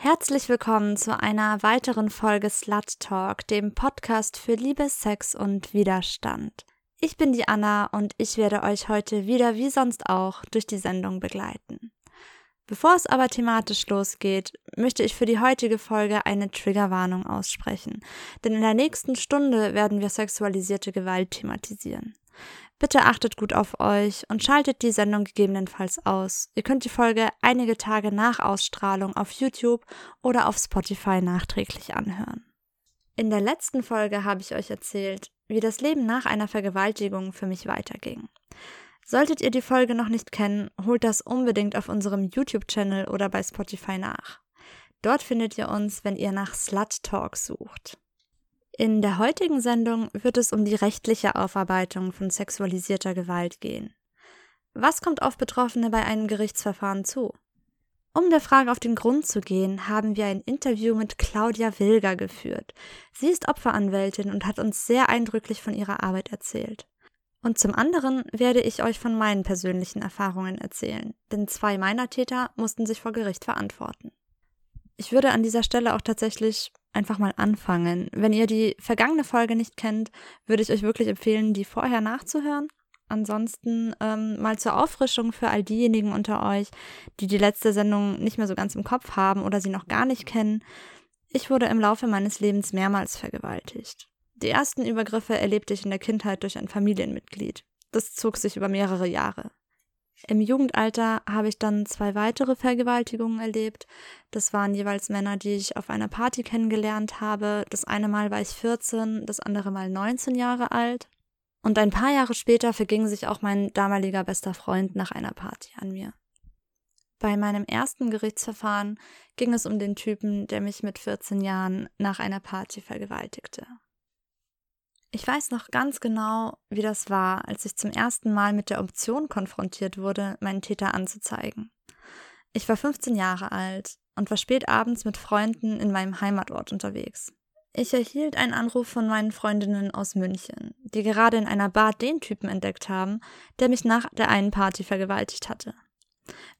Herzlich willkommen zu einer weiteren Folge Slut Talk, dem Podcast für Liebe, Sex und Widerstand. Ich bin die Anna und ich werde euch heute wieder wie sonst auch durch die Sendung begleiten. Bevor es aber thematisch losgeht, möchte ich für die heutige Folge eine Triggerwarnung aussprechen, denn in der nächsten Stunde werden wir sexualisierte Gewalt thematisieren. Bitte achtet gut auf euch und schaltet die Sendung gegebenenfalls aus. Ihr könnt die Folge einige Tage nach Ausstrahlung auf YouTube oder auf Spotify nachträglich anhören. In der letzten Folge habe ich euch erzählt, wie das Leben nach einer Vergewaltigung für mich weiterging. Solltet ihr die Folge noch nicht kennen, holt das unbedingt auf unserem YouTube-Channel oder bei Spotify nach. Dort findet ihr uns, wenn ihr nach Slut Talk sucht. In der heutigen Sendung wird es um die rechtliche Aufarbeitung von sexualisierter Gewalt gehen. Was kommt auf Betroffene bei einem Gerichtsverfahren zu? Um der Frage auf den Grund zu gehen, haben wir ein Interview mit Claudia Wilger geführt. Sie ist Opferanwältin und hat uns sehr eindrücklich von ihrer Arbeit erzählt. Und zum anderen werde ich euch von meinen persönlichen Erfahrungen erzählen, denn zwei meiner Täter mussten sich vor Gericht verantworten. Ich würde an dieser Stelle auch tatsächlich einfach mal anfangen. Wenn ihr die vergangene Folge nicht kennt, würde ich euch wirklich empfehlen, die vorher nachzuhören. Ansonsten ähm, mal zur Auffrischung für all diejenigen unter euch, die die letzte Sendung nicht mehr so ganz im Kopf haben oder sie noch gar nicht kennen. Ich wurde im Laufe meines Lebens mehrmals vergewaltigt. Die ersten Übergriffe erlebte ich in der Kindheit durch ein Familienmitglied. Das zog sich über mehrere Jahre. Im Jugendalter habe ich dann zwei weitere Vergewaltigungen erlebt. Das waren jeweils Männer, die ich auf einer Party kennengelernt habe. Das eine Mal war ich 14, das andere Mal 19 Jahre alt. Und ein paar Jahre später verging sich auch mein damaliger bester Freund nach einer Party an mir. Bei meinem ersten Gerichtsverfahren ging es um den Typen, der mich mit 14 Jahren nach einer Party vergewaltigte. Ich weiß noch ganz genau, wie das war, als ich zum ersten Mal mit der Option konfrontiert wurde, meinen Täter anzuzeigen. Ich war 15 Jahre alt und war spät abends mit Freunden in meinem Heimatort unterwegs. Ich erhielt einen Anruf von meinen Freundinnen aus München, die gerade in einer Bar den Typen entdeckt haben, der mich nach der einen Party vergewaltigt hatte.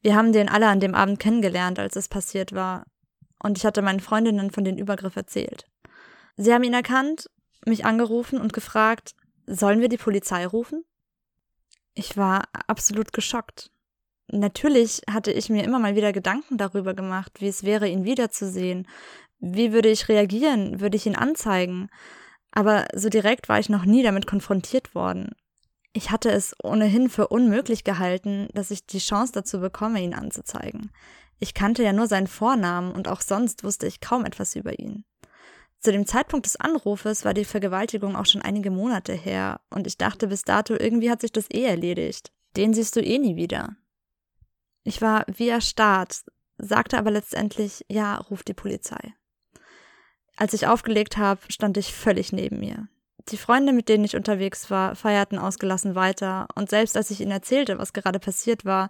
Wir haben den alle an dem Abend kennengelernt, als es passiert war, und ich hatte meinen Freundinnen von den Übergriff erzählt. Sie haben ihn erkannt mich angerufen und gefragt, sollen wir die Polizei rufen? Ich war absolut geschockt. Natürlich hatte ich mir immer mal wieder Gedanken darüber gemacht, wie es wäre, ihn wiederzusehen. Wie würde ich reagieren? Würde ich ihn anzeigen? Aber so direkt war ich noch nie damit konfrontiert worden. Ich hatte es ohnehin für unmöglich gehalten, dass ich die Chance dazu bekomme, ihn anzuzeigen. Ich kannte ja nur seinen Vornamen und auch sonst wusste ich kaum etwas über ihn. Zu dem Zeitpunkt des Anrufes war die Vergewaltigung auch schon einige Monate her und ich dachte bis dato, irgendwie hat sich das eh erledigt. Den siehst du eh nie wieder. Ich war wie erstarrt, sagte aber letztendlich, ja, ruf die Polizei. Als ich aufgelegt habe, stand ich völlig neben mir. Die Freunde, mit denen ich unterwegs war, feierten ausgelassen weiter, und selbst als ich ihnen erzählte, was gerade passiert war,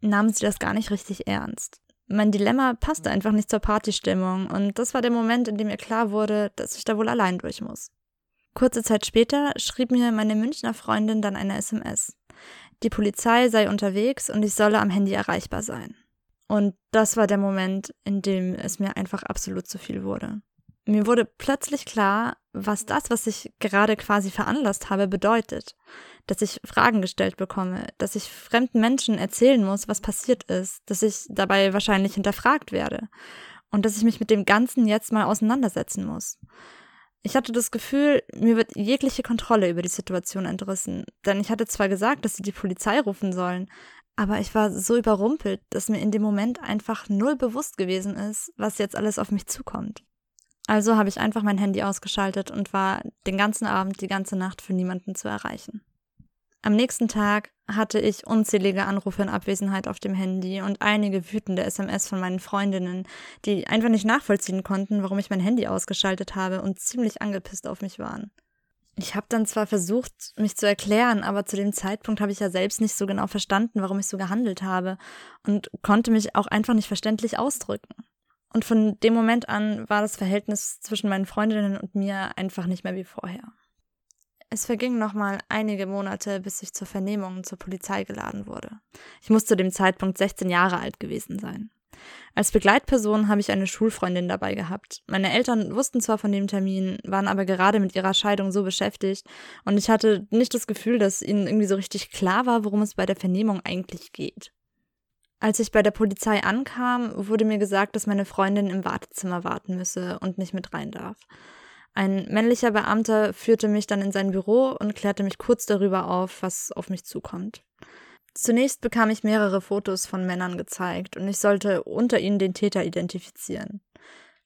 nahmen sie das gar nicht richtig ernst mein Dilemma passte einfach nicht zur Partystimmung und das war der Moment, in dem mir klar wurde, dass ich da wohl allein durch muss. Kurze Zeit später schrieb mir meine Münchner Freundin dann eine SMS. Die Polizei sei unterwegs und ich solle am Handy erreichbar sein. Und das war der Moment, in dem es mir einfach absolut zu viel wurde. Mir wurde plötzlich klar, was das, was ich gerade quasi veranlasst habe, bedeutet. Dass ich Fragen gestellt bekomme, dass ich fremden Menschen erzählen muss, was passiert ist, dass ich dabei wahrscheinlich hinterfragt werde und dass ich mich mit dem Ganzen jetzt mal auseinandersetzen muss. Ich hatte das Gefühl, mir wird jegliche Kontrolle über die Situation entrissen, denn ich hatte zwar gesagt, dass sie die Polizei rufen sollen, aber ich war so überrumpelt, dass mir in dem Moment einfach null bewusst gewesen ist, was jetzt alles auf mich zukommt. Also habe ich einfach mein Handy ausgeschaltet und war den ganzen Abend, die ganze Nacht für niemanden zu erreichen. Am nächsten Tag hatte ich unzählige Anrufe in Abwesenheit auf dem Handy und einige wütende SMS von meinen Freundinnen, die einfach nicht nachvollziehen konnten, warum ich mein Handy ausgeschaltet habe und ziemlich angepisst auf mich waren. Ich habe dann zwar versucht, mich zu erklären, aber zu dem Zeitpunkt habe ich ja selbst nicht so genau verstanden, warum ich so gehandelt habe und konnte mich auch einfach nicht verständlich ausdrücken. Und von dem Moment an war das Verhältnis zwischen meinen Freundinnen und mir einfach nicht mehr wie vorher. Es vergingen nochmal einige Monate, bis ich zur Vernehmung zur Polizei geladen wurde. Ich muss zu dem Zeitpunkt 16 Jahre alt gewesen sein. Als Begleitperson habe ich eine Schulfreundin dabei gehabt. Meine Eltern wussten zwar von dem Termin, waren aber gerade mit ihrer Scheidung so beschäftigt und ich hatte nicht das Gefühl, dass ihnen irgendwie so richtig klar war, worum es bei der Vernehmung eigentlich geht. Als ich bei der Polizei ankam, wurde mir gesagt, dass meine Freundin im Wartezimmer warten müsse und nicht mit rein darf. Ein männlicher Beamter führte mich dann in sein Büro und klärte mich kurz darüber auf, was auf mich zukommt. Zunächst bekam ich mehrere Fotos von Männern gezeigt und ich sollte unter ihnen den Täter identifizieren.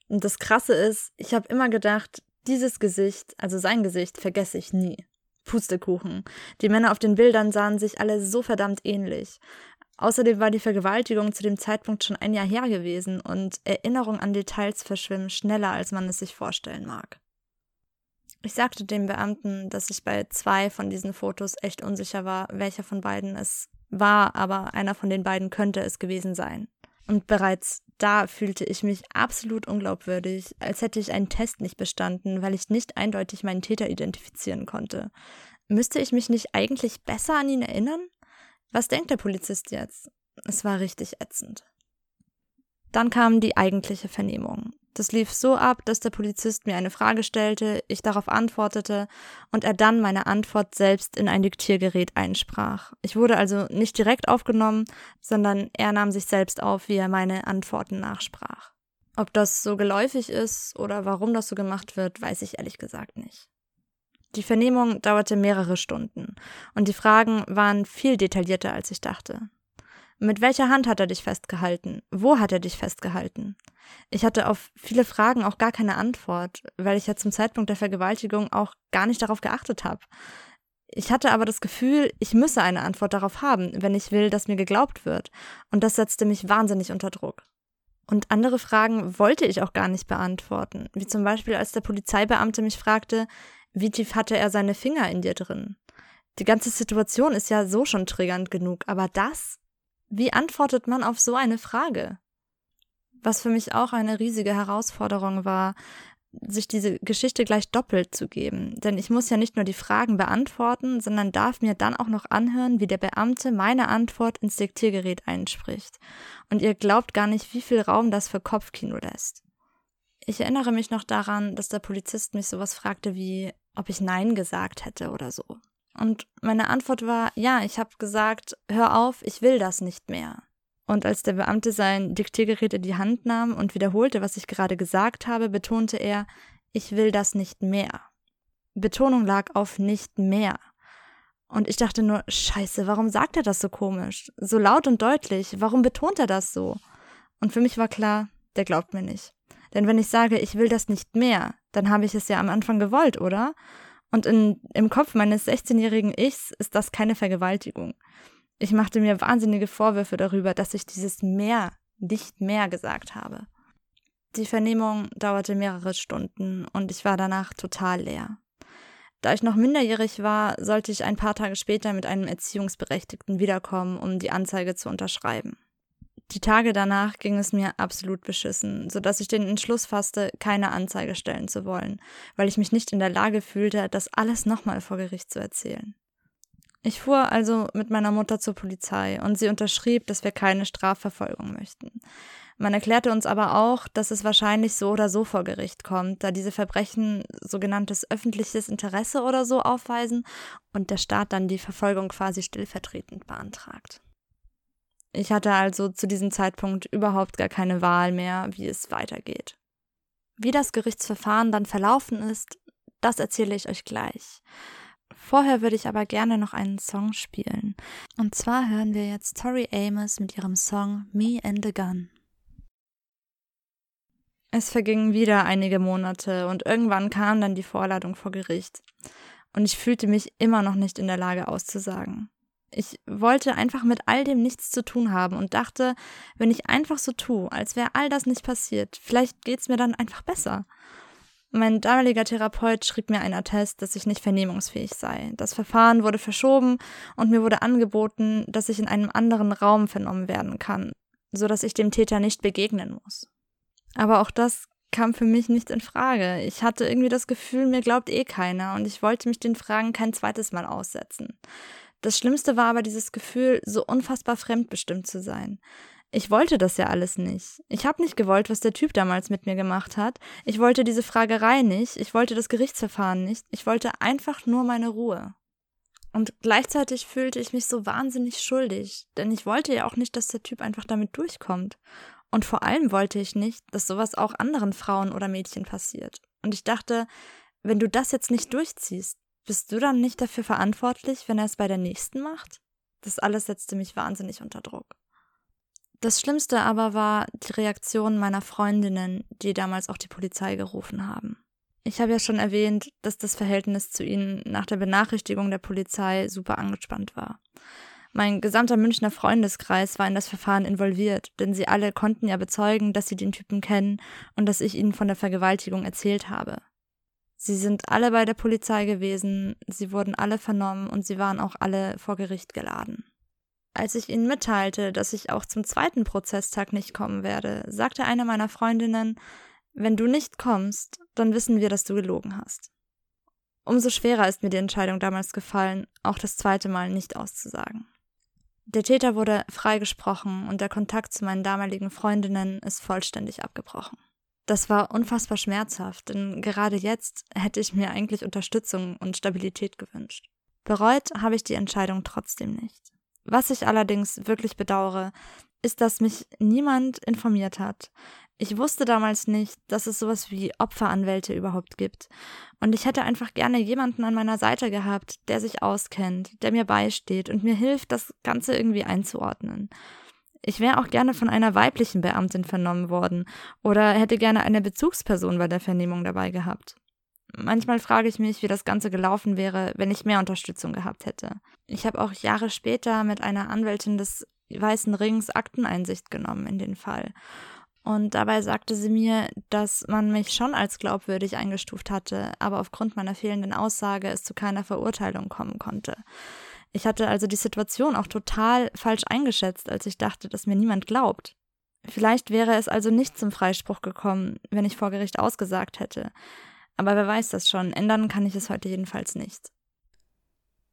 Und das Krasse ist, ich habe immer gedacht, dieses Gesicht, also sein Gesicht, vergesse ich nie. Pustekuchen. Die Männer auf den Bildern sahen sich alle so verdammt ähnlich. Außerdem war die Vergewaltigung zu dem Zeitpunkt schon ein Jahr her gewesen und Erinnerungen an Details verschwimmen schneller, als man es sich vorstellen mag. Ich sagte dem Beamten, dass ich bei zwei von diesen Fotos echt unsicher war, welcher von beiden es war, aber einer von den beiden könnte es gewesen sein. Und bereits da fühlte ich mich absolut unglaubwürdig, als hätte ich einen Test nicht bestanden, weil ich nicht eindeutig meinen Täter identifizieren konnte. Müsste ich mich nicht eigentlich besser an ihn erinnern? Was denkt der Polizist jetzt? Es war richtig ätzend. Dann kam die eigentliche Vernehmung. Das lief so ab, dass der Polizist mir eine Frage stellte, ich darauf antwortete und er dann meine Antwort selbst in ein Diktiergerät einsprach. Ich wurde also nicht direkt aufgenommen, sondern er nahm sich selbst auf, wie er meine Antworten nachsprach. Ob das so geläufig ist oder warum das so gemacht wird, weiß ich ehrlich gesagt nicht. Die Vernehmung dauerte mehrere Stunden und die Fragen waren viel detaillierter, als ich dachte. Mit welcher Hand hat er dich festgehalten? Wo hat er dich festgehalten? Ich hatte auf viele Fragen auch gar keine Antwort, weil ich ja zum Zeitpunkt der Vergewaltigung auch gar nicht darauf geachtet habe. Ich hatte aber das Gefühl, ich müsse eine Antwort darauf haben, wenn ich will, dass mir geglaubt wird, und das setzte mich wahnsinnig unter Druck. Und andere Fragen wollte ich auch gar nicht beantworten, wie zum Beispiel als der Polizeibeamte mich fragte, wie tief hatte er seine Finger in dir drin? Die ganze Situation ist ja so schon triggernd genug, aber das? Wie antwortet man auf so eine Frage? Was für mich auch eine riesige Herausforderung war, sich diese Geschichte gleich doppelt zu geben. Denn ich muss ja nicht nur die Fragen beantworten, sondern darf mir dann auch noch anhören, wie der Beamte meine Antwort ins Diktiergerät einspricht. Und ihr glaubt gar nicht, wie viel Raum das für Kopfkino lässt. Ich erinnere mich noch daran, dass der Polizist mich sowas fragte wie, ob ich Nein gesagt hätte oder so. Und meine Antwort war, ja, ich habe gesagt, hör auf, ich will das nicht mehr. Und als der Beamte sein Diktiergerät in die Hand nahm und wiederholte, was ich gerade gesagt habe, betonte er, ich will das nicht mehr. Betonung lag auf nicht mehr. Und ich dachte nur, scheiße, warum sagt er das so komisch? So laut und deutlich, warum betont er das so? Und für mich war klar, der glaubt mir nicht. Denn wenn ich sage, ich will das nicht mehr, dann habe ich es ja am Anfang gewollt, oder? Und in, im Kopf meines 16-jährigen Ichs ist das keine Vergewaltigung. Ich machte mir wahnsinnige Vorwürfe darüber, dass ich dieses mehr nicht mehr gesagt habe. Die Vernehmung dauerte mehrere Stunden und ich war danach total leer. Da ich noch minderjährig war, sollte ich ein paar Tage später mit einem Erziehungsberechtigten wiederkommen, um die Anzeige zu unterschreiben. Die Tage danach ging es mir absolut beschissen, so dass ich den Entschluss fasste, keine Anzeige stellen zu wollen, weil ich mich nicht in der Lage fühlte, das alles nochmal vor Gericht zu erzählen. Ich fuhr also mit meiner Mutter zur Polizei und sie unterschrieb, dass wir keine Strafverfolgung möchten. Man erklärte uns aber auch, dass es wahrscheinlich so oder so vor Gericht kommt, da diese Verbrechen sogenanntes öffentliches Interesse oder so aufweisen und der Staat dann die Verfolgung quasi stellvertretend beantragt. Ich hatte also zu diesem Zeitpunkt überhaupt gar keine Wahl mehr, wie es weitergeht. Wie das Gerichtsverfahren dann verlaufen ist, das erzähle ich euch gleich. Vorher würde ich aber gerne noch einen Song spielen. Und zwar hören wir jetzt Tori Amos mit ihrem Song Me and the Gun. Es vergingen wieder einige Monate und irgendwann kam dann die Vorladung vor Gericht. Und ich fühlte mich immer noch nicht in der Lage auszusagen. Ich wollte einfach mit all dem nichts zu tun haben und dachte, wenn ich einfach so tue, als wäre all das nicht passiert, vielleicht geht's mir dann einfach besser. Mein damaliger Therapeut schrieb mir einen Attest, dass ich nicht vernehmungsfähig sei. Das Verfahren wurde verschoben und mir wurde angeboten, dass ich in einem anderen Raum vernommen werden kann, so dass ich dem Täter nicht begegnen muss. Aber auch das kam für mich nicht in Frage. Ich hatte irgendwie das Gefühl, mir glaubt eh keiner und ich wollte mich den Fragen kein zweites Mal aussetzen. Das Schlimmste war aber dieses Gefühl, so unfassbar fremdbestimmt zu sein. Ich wollte das ja alles nicht. Ich habe nicht gewollt, was der Typ damals mit mir gemacht hat. Ich wollte diese Fragerei nicht. Ich wollte das Gerichtsverfahren nicht. Ich wollte einfach nur meine Ruhe. Und gleichzeitig fühlte ich mich so wahnsinnig schuldig, denn ich wollte ja auch nicht, dass der Typ einfach damit durchkommt. Und vor allem wollte ich nicht, dass sowas auch anderen Frauen oder Mädchen passiert. Und ich dachte, wenn du das jetzt nicht durchziehst, bist du dann nicht dafür verantwortlich, wenn er es bei der nächsten macht? Das alles setzte mich wahnsinnig unter Druck. Das Schlimmste aber war die Reaktion meiner Freundinnen, die damals auch die Polizei gerufen haben. Ich habe ja schon erwähnt, dass das Verhältnis zu ihnen nach der Benachrichtigung der Polizei super angespannt war. Mein gesamter Münchner Freundeskreis war in das Verfahren involviert, denn sie alle konnten ja bezeugen, dass sie den Typen kennen und dass ich ihnen von der Vergewaltigung erzählt habe. Sie sind alle bei der Polizei gewesen, sie wurden alle vernommen und sie waren auch alle vor Gericht geladen. Als ich ihnen mitteilte, dass ich auch zum zweiten Prozesstag nicht kommen werde, sagte eine meiner Freundinnen, wenn du nicht kommst, dann wissen wir, dass du gelogen hast. Umso schwerer ist mir die Entscheidung damals gefallen, auch das zweite Mal nicht auszusagen. Der Täter wurde freigesprochen und der Kontakt zu meinen damaligen Freundinnen ist vollständig abgebrochen. Das war unfassbar schmerzhaft, denn gerade jetzt hätte ich mir eigentlich Unterstützung und Stabilität gewünscht. Bereut habe ich die Entscheidung trotzdem nicht. Was ich allerdings wirklich bedauere, ist, dass mich niemand informiert hat. Ich wusste damals nicht, dass es sowas wie Opferanwälte überhaupt gibt. Und ich hätte einfach gerne jemanden an meiner Seite gehabt, der sich auskennt, der mir beisteht und mir hilft, das Ganze irgendwie einzuordnen. Ich wäre auch gerne von einer weiblichen Beamtin vernommen worden oder hätte gerne eine Bezugsperson bei der Vernehmung dabei gehabt. Manchmal frage ich mich, wie das Ganze gelaufen wäre, wenn ich mehr Unterstützung gehabt hätte. Ich habe auch Jahre später mit einer Anwältin des Weißen Rings Akteneinsicht genommen in den Fall. Und dabei sagte sie mir, dass man mich schon als glaubwürdig eingestuft hatte, aber aufgrund meiner fehlenden Aussage es zu keiner Verurteilung kommen konnte. Ich hatte also die Situation auch total falsch eingeschätzt, als ich dachte, dass mir niemand glaubt. Vielleicht wäre es also nicht zum Freispruch gekommen, wenn ich vor Gericht ausgesagt hätte. Aber wer weiß das schon, ändern kann ich es heute jedenfalls nicht.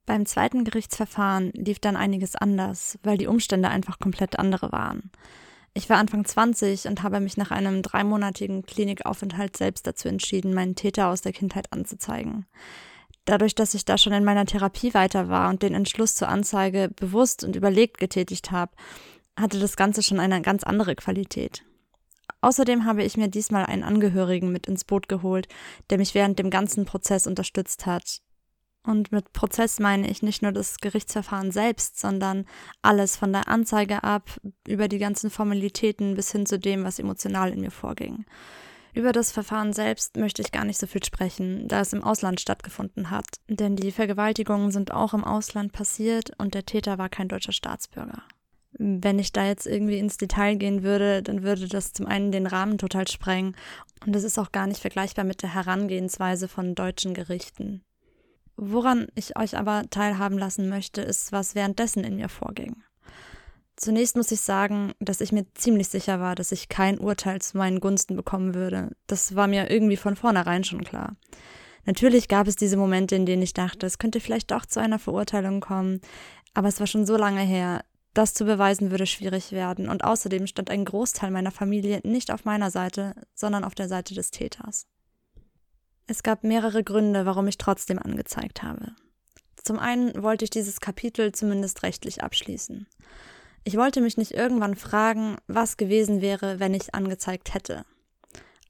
Beim zweiten Gerichtsverfahren lief dann einiges anders, weil die Umstände einfach komplett andere waren. Ich war Anfang 20 und habe mich nach einem dreimonatigen Klinikaufenthalt selbst dazu entschieden, meinen Täter aus der Kindheit anzuzeigen. Dadurch, dass ich da schon in meiner Therapie weiter war und den Entschluss zur Anzeige bewusst und überlegt getätigt habe, hatte das Ganze schon eine ganz andere Qualität. Außerdem habe ich mir diesmal einen Angehörigen mit ins Boot geholt, der mich während dem ganzen Prozess unterstützt hat. Und mit Prozess meine ich nicht nur das Gerichtsverfahren selbst, sondern alles von der Anzeige ab, über die ganzen Formalitäten bis hin zu dem, was emotional in mir vorging. Über das Verfahren selbst möchte ich gar nicht so viel sprechen, da es im Ausland stattgefunden hat, denn die Vergewaltigungen sind auch im Ausland passiert und der Täter war kein deutscher Staatsbürger wenn ich da jetzt irgendwie ins Detail gehen würde, dann würde das zum einen den Rahmen total sprengen und es ist auch gar nicht vergleichbar mit der Herangehensweise von deutschen Gerichten. Woran ich euch aber teilhaben lassen möchte, ist, was währenddessen in mir vorging. Zunächst muss ich sagen, dass ich mir ziemlich sicher war, dass ich kein Urteil zu meinen Gunsten bekommen würde. Das war mir irgendwie von vornherein schon klar. Natürlich gab es diese Momente, in denen ich dachte, es könnte vielleicht doch zu einer Verurteilung kommen, aber es war schon so lange her, das zu beweisen würde schwierig werden, und außerdem stand ein Großteil meiner Familie nicht auf meiner Seite, sondern auf der Seite des Täters. Es gab mehrere Gründe, warum ich trotzdem angezeigt habe. Zum einen wollte ich dieses Kapitel zumindest rechtlich abschließen. Ich wollte mich nicht irgendwann fragen, was gewesen wäre, wenn ich angezeigt hätte.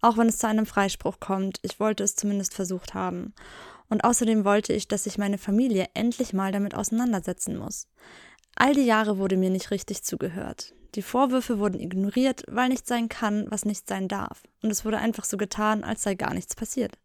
Auch wenn es zu einem Freispruch kommt, ich wollte es zumindest versucht haben. Und außerdem wollte ich, dass sich meine Familie endlich mal damit auseinandersetzen muss. All die Jahre wurde mir nicht richtig zugehört. Die Vorwürfe wurden ignoriert, weil nicht sein kann, was nicht sein darf. Und es wurde einfach so getan, als sei gar nichts passiert.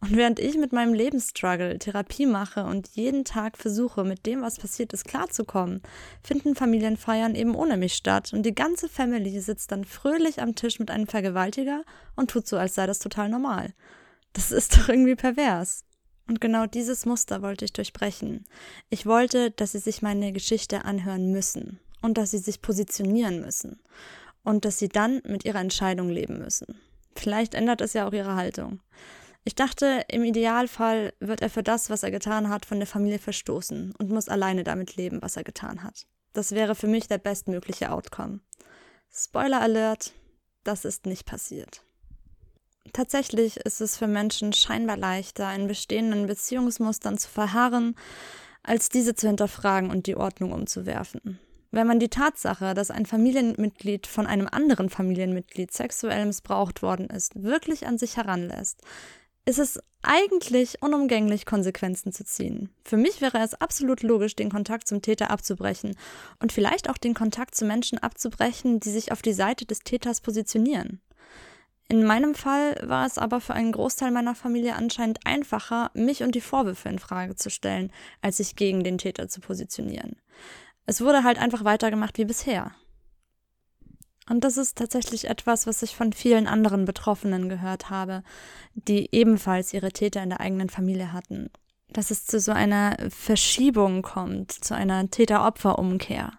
Und während ich mit meinem Lebensstruggle Therapie mache und jeden Tag versuche, mit dem, was passiert ist, klarzukommen, finden Familienfeiern eben ohne mich statt und die ganze Family sitzt dann fröhlich am Tisch mit einem Vergewaltiger und tut so, als sei das total normal. Das ist doch irgendwie pervers. Und genau dieses Muster wollte ich durchbrechen. Ich wollte, dass sie sich meine Geschichte anhören müssen und dass sie sich positionieren müssen und dass sie dann mit ihrer Entscheidung leben müssen. Vielleicht ändert es ja auch ihre Haltung. Ich dachte, im Idealfall wird er für das, was er getan hat, von der Familie verstoßen und muss alleine damit leben, was er getan hat. Das wäre für mich der bestmögliche Outcome. Spoiler Alert, das ist nicht passiert. Tatsächlich ist es für Menschen scheinbar leichter, in bestehenden Beziehungsmustern zu verharren, als diese zu hinterfragen und die Ordnung umzuwerfen. Wenn man die Tatsache, dass ein Familienmitglied von einem anderen Familienmitglied sexuell missbraucht worden ist, wirklich an sich heranlässt, ist es eigentlich unumgänglich, Konsequenzen zu ziehen. Für mich wäre es absolut logisch, den Kontakt zum Täter abzubrechen und vielleicht auch den Kontakt zu Menschen abzubrechen, die sich auf die Seite des Täters positionieren. In meinem Fall war es aber für einen Großteil meiner Familie anscheinend einfacher, mich und die Vorwürfe in Frage zu stellen, als sich gegen den Täter zu positionieren. Es wurde halt einfach weitergemacht wie bisher. Und das ist tatsächlich etwas, was ich von vielen anderen Betroffenen gehört habe, die ebenfalls ihre Täter in der eigenen Familie hatten. Dass es zu so einer Verschiebung kommt, zu einer Täter-Opfer-Umkehr.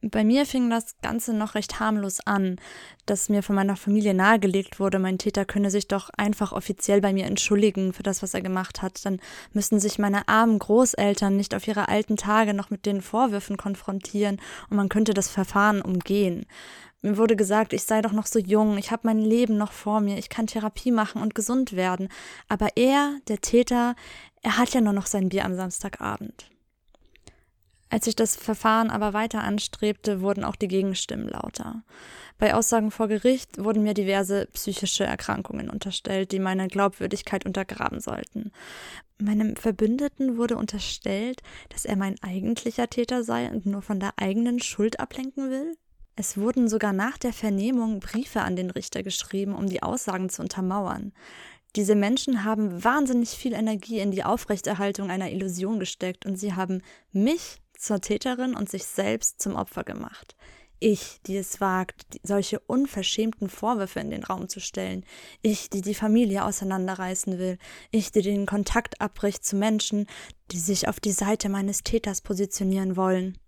Bei mir fing das Ganze noch recht harmlos an, dass mir von meiner Familie nahegelegt wurde, mein Täter könne sich doch einfach offiziell bei mir entschuldigen für das, was er gemacht hat. Dann müssten sich meine armen Großeltern nicht auf ihre alten Tage noch mit den Vorwürfen konfrontieren und man könnte das Verfahren umgehen. Mir wurde gesagt, ich sei doch noch so jung, ich habe mein Leben noch vor mir, ich kann Therapie machen und gesund werden. Aber er, der Täter, er hat ja nur noch sein Bier am Samstagabend. Als ich das Verfahren aber weiter anstrebte, wurden auch die Gegenstimmen lauter. Bei Aussagen vor Gericht wurden mir diverse psychische Erkrankungen unterstellt, die meine Glaubwürdigkeit untergraben sollten. Meinem Verbündeten wurde unterstellt, dass er mein eigentlicher Täter sei und nur von der eigenen Schuld ablenken will. Es wurden sogar nach der Vernehmung Briefe an den Richter geschrieben, um die Aussagen zu untermauern. Diese Menschen haben wahnsinnig viel Energie in die Aufrechterhaltung einer Illusion gesteckt und sie haben mich zur Täterin und sich selbst zum Opfer gemacht. Ich, die es wagt, solche unverschämten Vorwürfe in den Raum zu stellen. Ich, die die Familie auseinanderreißen will. Ich, die den Kontakt abbricht zu Menschen, die sich auf die Seite meines Täters positionieren wollen.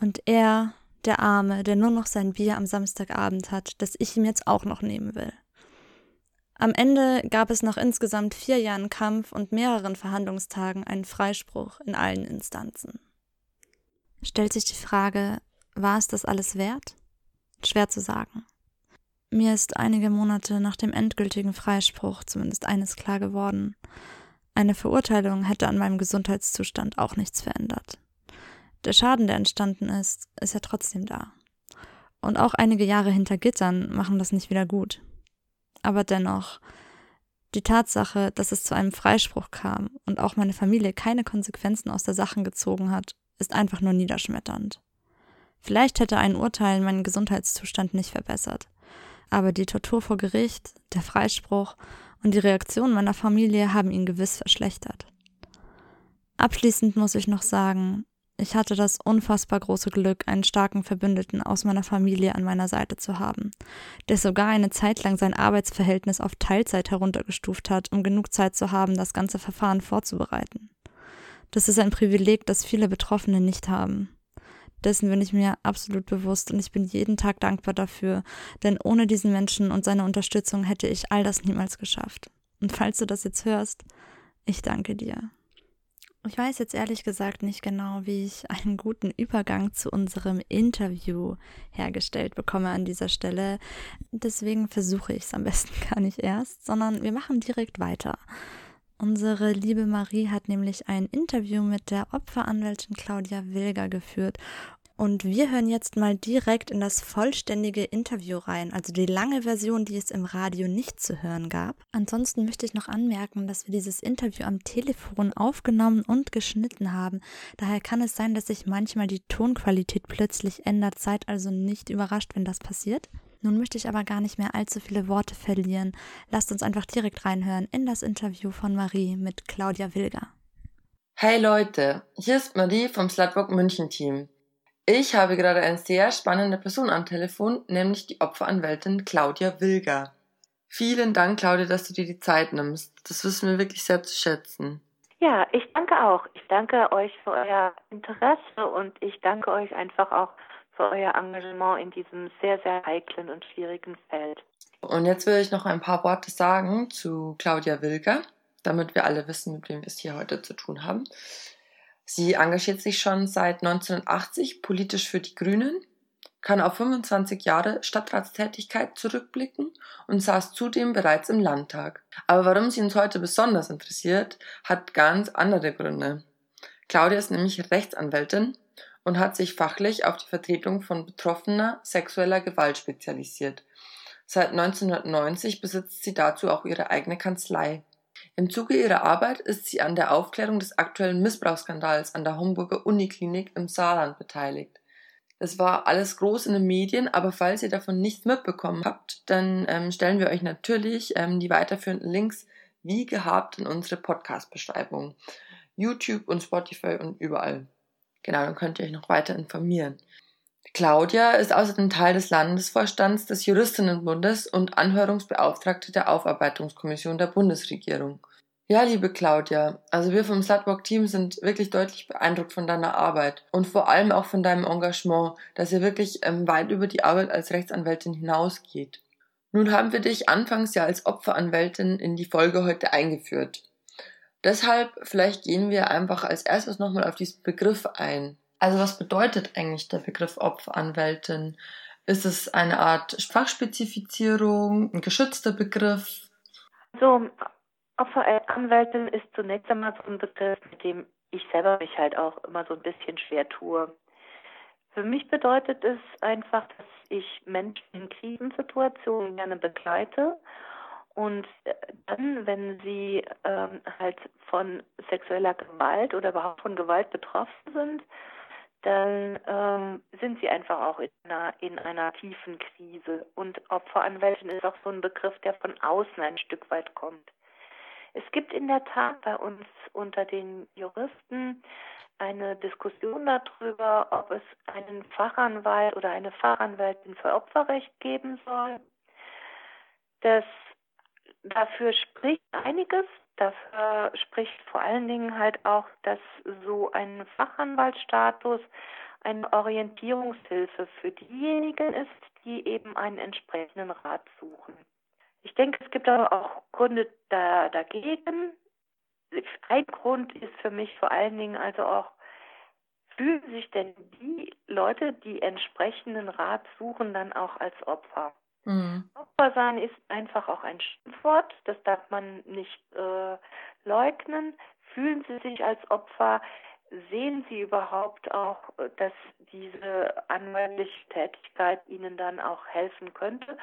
Und er, der Arme, der nur noch sein Bier am Samstagabend hat, das ich ihm jetzt auch noch nehmen will. Am Ende gab es nach insgesamt vier Jahren Kampf und mehreren Verhandlungstagen einen Freispruch in allen Instanzen stellt sich die Frage, war es das alles wert? Schwer zu sagen. Mir ist einige Monate nach dem endgültigen Freispruch zumindest eines klar geworden. Eine Verurteilung hätte an meinem Gesundheitszustand auch nichts verändert. Der Schaden, der entstanden ist, ist ja trotzdem da. Und auch einige Jahre hinter Gittern machen das nicht wieder gut. Aber dennoch, die Tatsache, dass es zu einem Freispruch kam und auch meine Familie keine Konsequenzen aus der Sache gezogen hat, ist einfach nur niederschmetternd. Vielleicht hätte ein Urteil meinen Gesundheitszustand nicht verbessert, aber die Tortur vor Gericht, der Freispruch und die Reaktion meiner Familie haben ihn gewiss verschlechtert. Abschließend muss ich noch sagen, ich hatte das unfassbar große Glück, einen starken Verbündeten aus meiner Familie an meiner Seite zu haben, der sogar eine Zeit lang sein Arbeitsverhältnis auf Teilzeit heruntergestuft hat, um genug Zeit zu haben, das ganze Verfahren vorzubereiten. Das ist ein Privileg, das viele Betroffene nicht haben. Dessen bin ich mir absolut bewusst und ich bin jeden Tag dankbar dafür, denn ohne diesen Menschen und seine Unterstützung hätte ich all das niemals geschafft. Und falls du das jetzt hörst, ich danke dir. Ich weiß jetzt ehrlich gesagt nicht genau, wie ich einen guten Übergang zu unserem Interview hergestellt bekomme an dieser Stelle. Deswegen versuche ich es am besten gar nicht erst, sondern wir machen direkt weiter. Unsere liebe Marie hat nämlich ein Interview mit der Opferanwältin Claudia Wilger geführt. Und wir hören jetzt mal direkt in das vollständige Interview rein, also die lange Version, die es im Radio nicht zu hören gab. Ansonsten möchte ich noch anmerken, dass wir dieses Interview am Telefon aufgenommen und geschnitten haben. Daher kann es sein, dass sich manchmal die Tonqualität plötzlich ändert. Seid also nicht überrascht, wenn das passiert. Nun möchte ich aber gar nicht mehr allzu viele Worte verlieren. Lasst uns einfach direkt reinhören in das Interview von Marie mit Claudia Wilger. Hey Leute, hier ist Marie vom Slutwalk München Team. Ich habe gerade eine sehr spannende Person am Telefon, nämlich die Opferanwältin Claudia Wilger. Vielen Dank, Claudia, dass du dir die Zeit nimmst. Das wissen wir wirklich sehr zu schätzen. Ja, ich danke auch. Ich danke euch für euer Interesse und ich danke euch einfach auch für euer Engagement in diesem sehr, sehr heiklen und schwierigen Feld. Und jetzt will ich noch ein paar Worte sagen zu Claudia Wilger, damit wir alle wissen, mit wem wir es hier heute zu tun haben. Sie engagiert sich schon seit 1980 politisch für die Grünen. kann auf 25 Jahre Stadtratstätigkeit zurückblicken und saß zudem bereits im Landtag. Aber warum sie uns heute besonders interessiert, hat ganz andere Gründe. Claudia ist nämlich Rechtsanwältin und hat sich fachlich auf die Vertretung von Betroffener sexueller Gewalt spezialisiert. Seit 1990 besitzt sie dazu auch ihre eigene Kanzlei. Im Zuge ihrer Arbeit ist sie an der Aufklärung des aktuellen Missbrauchsskandals an der Homburger Uniklinik im Saarland beteiligt. Das war alles groß in den Medien, aber falls ihr davon nichts mitbekommen habt, dann ähm, stellen wir euch natürlich ähm, die weiterführenden Links wie gehabt in unsere Podcast-Beschreibung. YouTube und Spotify und überall. Genau, dann könnt ihr euch noch weiter informieren. Claudia ist außerdem Teil des Landesvorstands des Juristinnenbundes und Anhörungsbeauftragte der Aufarbeitungskommission der Bundesregierung. Ja, liebe Claudia, also wir vom Slutwalk-Team sind wirklich deutlich beeindruckt von deiner Arbeit und vor allem auch von deinem Engagement, das ja wirklich ähm, weit über die Arbeit als Rechtsanwältin hinausgeht. Nun haben wir dich anfangs ja als Opferanwältin in die Folge heute eingeführt. Deshalb vielleicht gehen wir einfach als erstes nochmal auf diesen Begriff ein. Also was bedeutet eigentlich der Begriff Opferanwältin? Ist es eine Art Fachspezifizierung, ein geschützter Begriff? So, Opferanwältin ist zunächst einmal so ein Begriff, mit dem ich selber mich halt auch immer so ein bisschen schwer tue. Für mich bedeutet es einfach, dass ich Menschen in Krisensituationen gerne begleite und dann, wenn sie ähm, halt von sexueller Gewalt oder überhaupt von Gewalt betroffen sind, dann ähm, sind sie einfach auch in einer, in einer tiefen Krise. Und Opferanwältin ist auch so ein Begriff, der von außen ein Stück weit kommt. Es gibt in der Tat bei uns unter den Juristen eine Diskussion darüber, ob es einen Fachanwalt oder eine Fachanwältin für Opferrecht geben soll. Das dafür spricht einiges. Dafür spricht vor allen Dingen halt auch, dass so ein Fachanwaltsstatus eine Orientierungshilfe für diejenigen ist, die eben einen entsprechenden Rat suchen. Ich denke, es gibt aber auch Gründe da, dagegen. Ein Grund ist für mich vor allen Dingen also auch, fühlen sich denn die Leute, die entsprechenden Rat suchen, dann auch als Opfer? Mhm. Opfer sein ist einfach auch ein Schimpfwort, das darf man nicht äh, leugnen. Fühlen Sie sich als Opfer? Sehen Sie überhaupt auch, dass diese anwaltliche Tätigkeit Ihnen dann auch helfen könnte?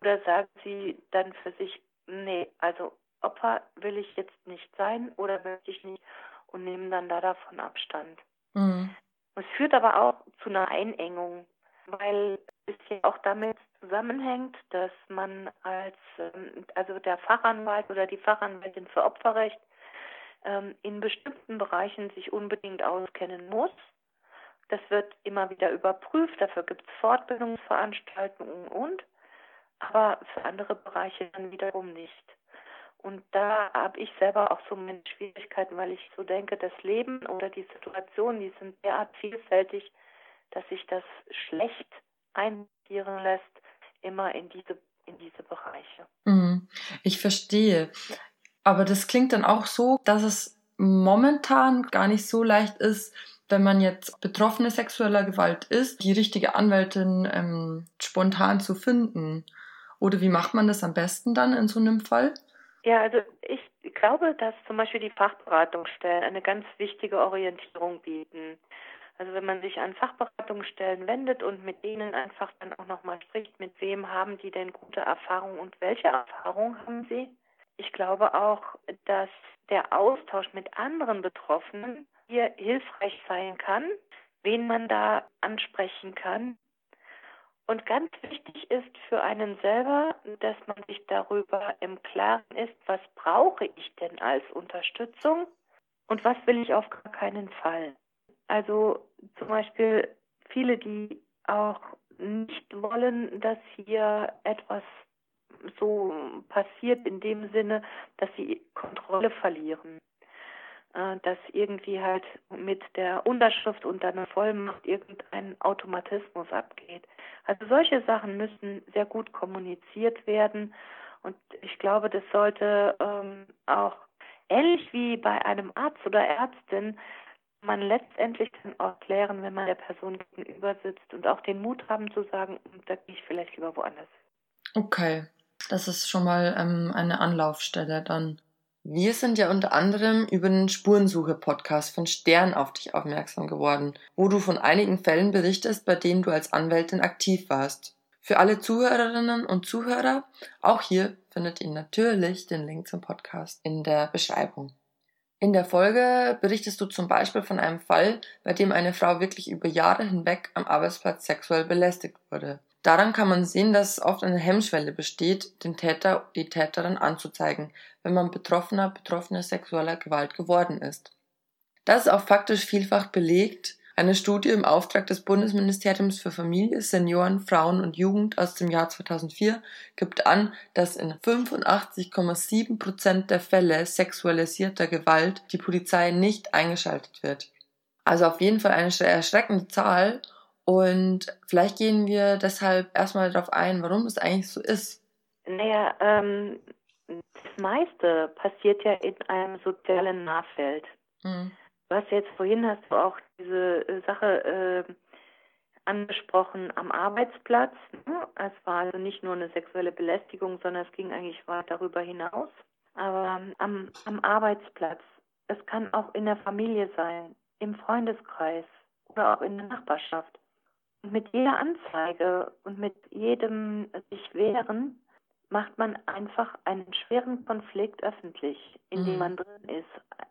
Oder sagen Sie dann für sich, nee, also Opfer will ich jetzt nicht sein oder möchte ich nicht und nehmen dann da davon Abstand. Mhm. Es führt aber auch zu einer Einengung, weil es ja auch damit zusammenhängt, dass man als, ähm, also der Fachanwalt oder die Fachanwältin für Opferrecht ähm, in bestimmten Bereichen sich unbedingt auskennen muss. Das wird immer wieder überprüft, dafür gibt es Fortbildungsveranstaltungen und, aber für andere Bereiche dann wiederum nicht. Und da habe ich selber auch so meine Schwierigkeiten, weil ich so denke, das Leben oder die Situationen, die sind derart vielfältig, dass sich das schlecht eintieren lässt, immer in diese, in diese Bereiche. Mhm. Ich verstehe. Aber das klingt dann auch so, dass es momentan gar nicht so leicht ist, wenn man jetzt Betroffene sexueller Gewalt ist, die richtige Anwältin ähm, spontan zu finden. Oder wie macht man das am besten dann in so einem Fall? Ja, also ich glaube, dass zum Beispiel die Fachberatungsstellen eine ganz wichtige Orientierung bieten. Also wenn man sich an Fachberatungsstellen wendet und mit denen einfach dann auch nochmal spricht, mit wem haben die denn gute Erfahrungen und welche Erfahrungen haben sie? Ich glaube auch, dass der Austausch mit anderen Betroffenen hier hilfreich sein kann, wen man da ansprechen kann. Und ganz wichtig ist für einen selber, dass man sich darüber im Klaren ist, was brauche ich denn als Unterstützung und was will ich auf gar keinen Fall. Also zum Beispiel viele, die auch nicht wollen, dass hier etwas so passiert in dem Sinne, dass sie Kontrolle verlieren. Äh, dass irgendwie halt mit der Unterschrift und einer Vollmacht irgendein Automatismus abgeht. Also solche Sachen müssen sehr gut kommuniziert werden. Und ich glaube, das sollte ähm, auch ähnlich wie bei einem Arzt oder Ärztin man letztendlich dann auch klären, wenn man der Person gegenüber sitzt und auch den Mut haben zu sagen, hm, da gehe ich vielleicht lieber woanders. Okay, das ist schon mal ähm, eine Anlaufstelle dann. Wir sind ja unter anderem über den Spurensuche-Podcast von Stern auf dich aufmerksam geworden, wo du von einigen Fällen berichtest, bei denen du als Anwältin aktiv warst. Für alle Zuhörerinnen und Zuhörer, auch hier findet ihr natürlich den Link zum Podcast in der Beschreibung. In der Folge berichtest du zum Beispiel von einem Fall, bei dem eine Frau wirklich über Jahre hinweg am Arbeitsplatz sexuell belästigt wurde. Daran kann man sehen, dass oft eine Hemmschwelle besteht, den Täter, die Täterin anzuzeigen, wenn man Betroffener, Betroffene sexueller Gewalt geworden ist. Das ist auch faktisch vielfach belegt. Eine Studie im Auftrag des Bundesministeriums für Familie, Senioren, Frauen und Jugend aus dem Jahr 2004 gibt an, dass in 85,7 Prozent der Fälle sexualisierter Gewalt die Polizei nicht eingeschaltet wird. Also auf jeden Fall eine erschreckende Zahl und vielleicht gehen wir deshalb erstmal darauf ein, warum es eigentlich so ist. Naja, ähm, das meiste passiert ja in einem sozialen Nahfeld. Mhm. Du hast jetzt vorhin hast du auch diese äh, Sache äh, angesprochen am Arbeitsplatz. Ne? Es war also nicht nur eine sexuelle Belästigung, sondern es ging eigentlich weit darüber hinaus. Aber am, am Arbeitsplatz, es kann auch in der Familie sein, im Freundeskreis oder auch in der Nachbarschaft mit jeder Anzeige und mit jedem sich wehren macht man einfach einen schweren Konflikt öffentlich, in mhm. dem man drin ist,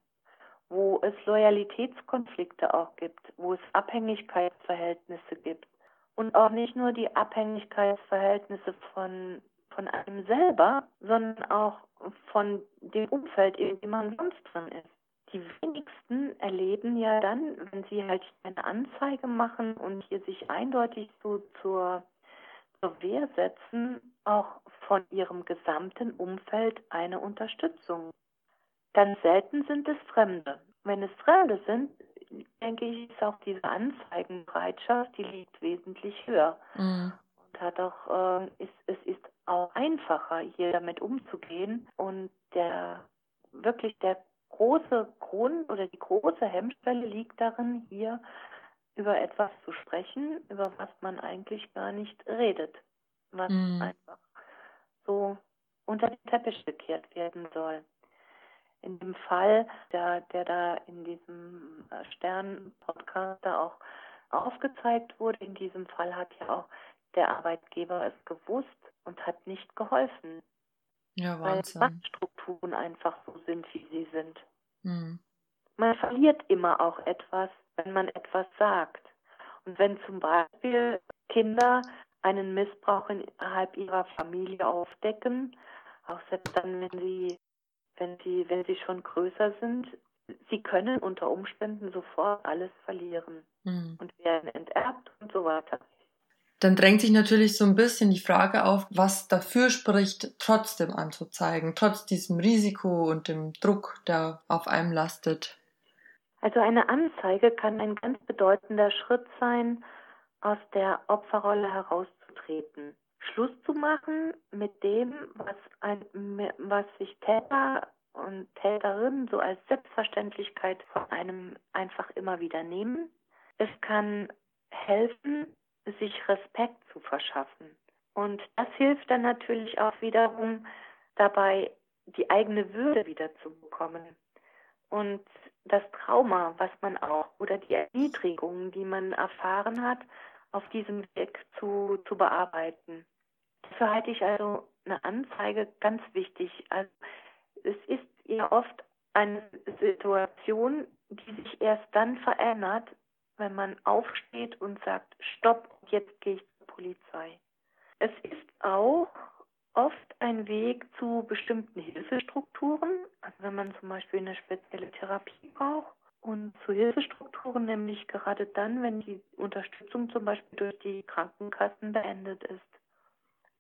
wo es Loyalitätskonflikte auch gibt, wo es Abhängigkeitsverhältnisse gibt und auch nicht nur die Abhängigkeitsverhältnisse von von einem selber, sondern auch von dem Umfeld, in dem man sonst drin ist die wenigsten erleben ja dann, wenn sie halt eine Anzeige machen und hier sich eindeutig so zur, zur Wehr setzen, auch von ihrem gesamten Umfeld eine Unterstützung. Ganz selten sind es Fremde. Wenn es Fremde sind, denke ich, ist auch diese Anzeigenbereitschaft, die liegt wesentlich höher. Mhm. Und hat auch, äh, ist, es ist auch einfacher, hier damit umzugehen. Und der wirklich der große Grund oder die große Hemmschwelle liegt darin, hier über etwas zu sprechen, über was man eigentlich gar nicht redet, was mhm. einfach so unter den Teppich gekehrt werden soll. In dem Fall, der, der da in diesem äh, Stern-Podcast da auch aufgezeigt wurde, in diesem Fall hat ja auch der Arbeitgeber es gewusst und hat nicht geholfen. Ja, Wahnsinn. Weil Machtstrukturen einfach so sind, wie sie sind. Mhm. Man verliert immer auch etwas, wenn man etwas sagt. Und wenn zum Beispiel Kinder einen Missbrauch innerhalb ihrer Familie aufdecken, auch selbst dann, wenn sie, wenn sie, wenn sie schon größer sind, sie können unter Umständen sofort alles verlieren mhm. und werden enterbt und so weiter dann drängt sich natürlich so ein bisschen die Frage auf, was dafür spricht, trotzdem anzuzeigen, trotz diesem Risiko und dem Druck, der auf einem lastet. Also eine Anzeige kann ein ganz bedeutender Schritt sein, aus der Opferrolle herauszutreten. Schluss zu machen mit dem, was, ein, was sich Täter und Täterinnen so als Selbstverständlichkeit von einem einfach immer wieder nehmen. Es kann helfen, sich Respekt zu verschaffen. Und das hilft dann natürlich auch wiederum dabei, die eigene Würde wieder zu bekommen. Und das Trauma, was man auch, oder die Erniedrigungen, die man erfahren hat, auf diesem Weg zu, zu bearbeiten. Dafür halte ich also eine Anzeige ganz wichtig. Also es ist ja oft eine Situation, die sich erst dann verändert, wenn man aufsteht und sagt, stopp, jetzt gehe ich zur Polizei. Es ist auch oft ein Weg zu bestimmten Hilfestrukturen, also wenn man zum Beispiel eine spezielle Therapie braucht und zu Hilfestrukturen, nämlich gerade dann, wenn die Unterstützung zum Beispiel durch die Krankenkassen beendet ist.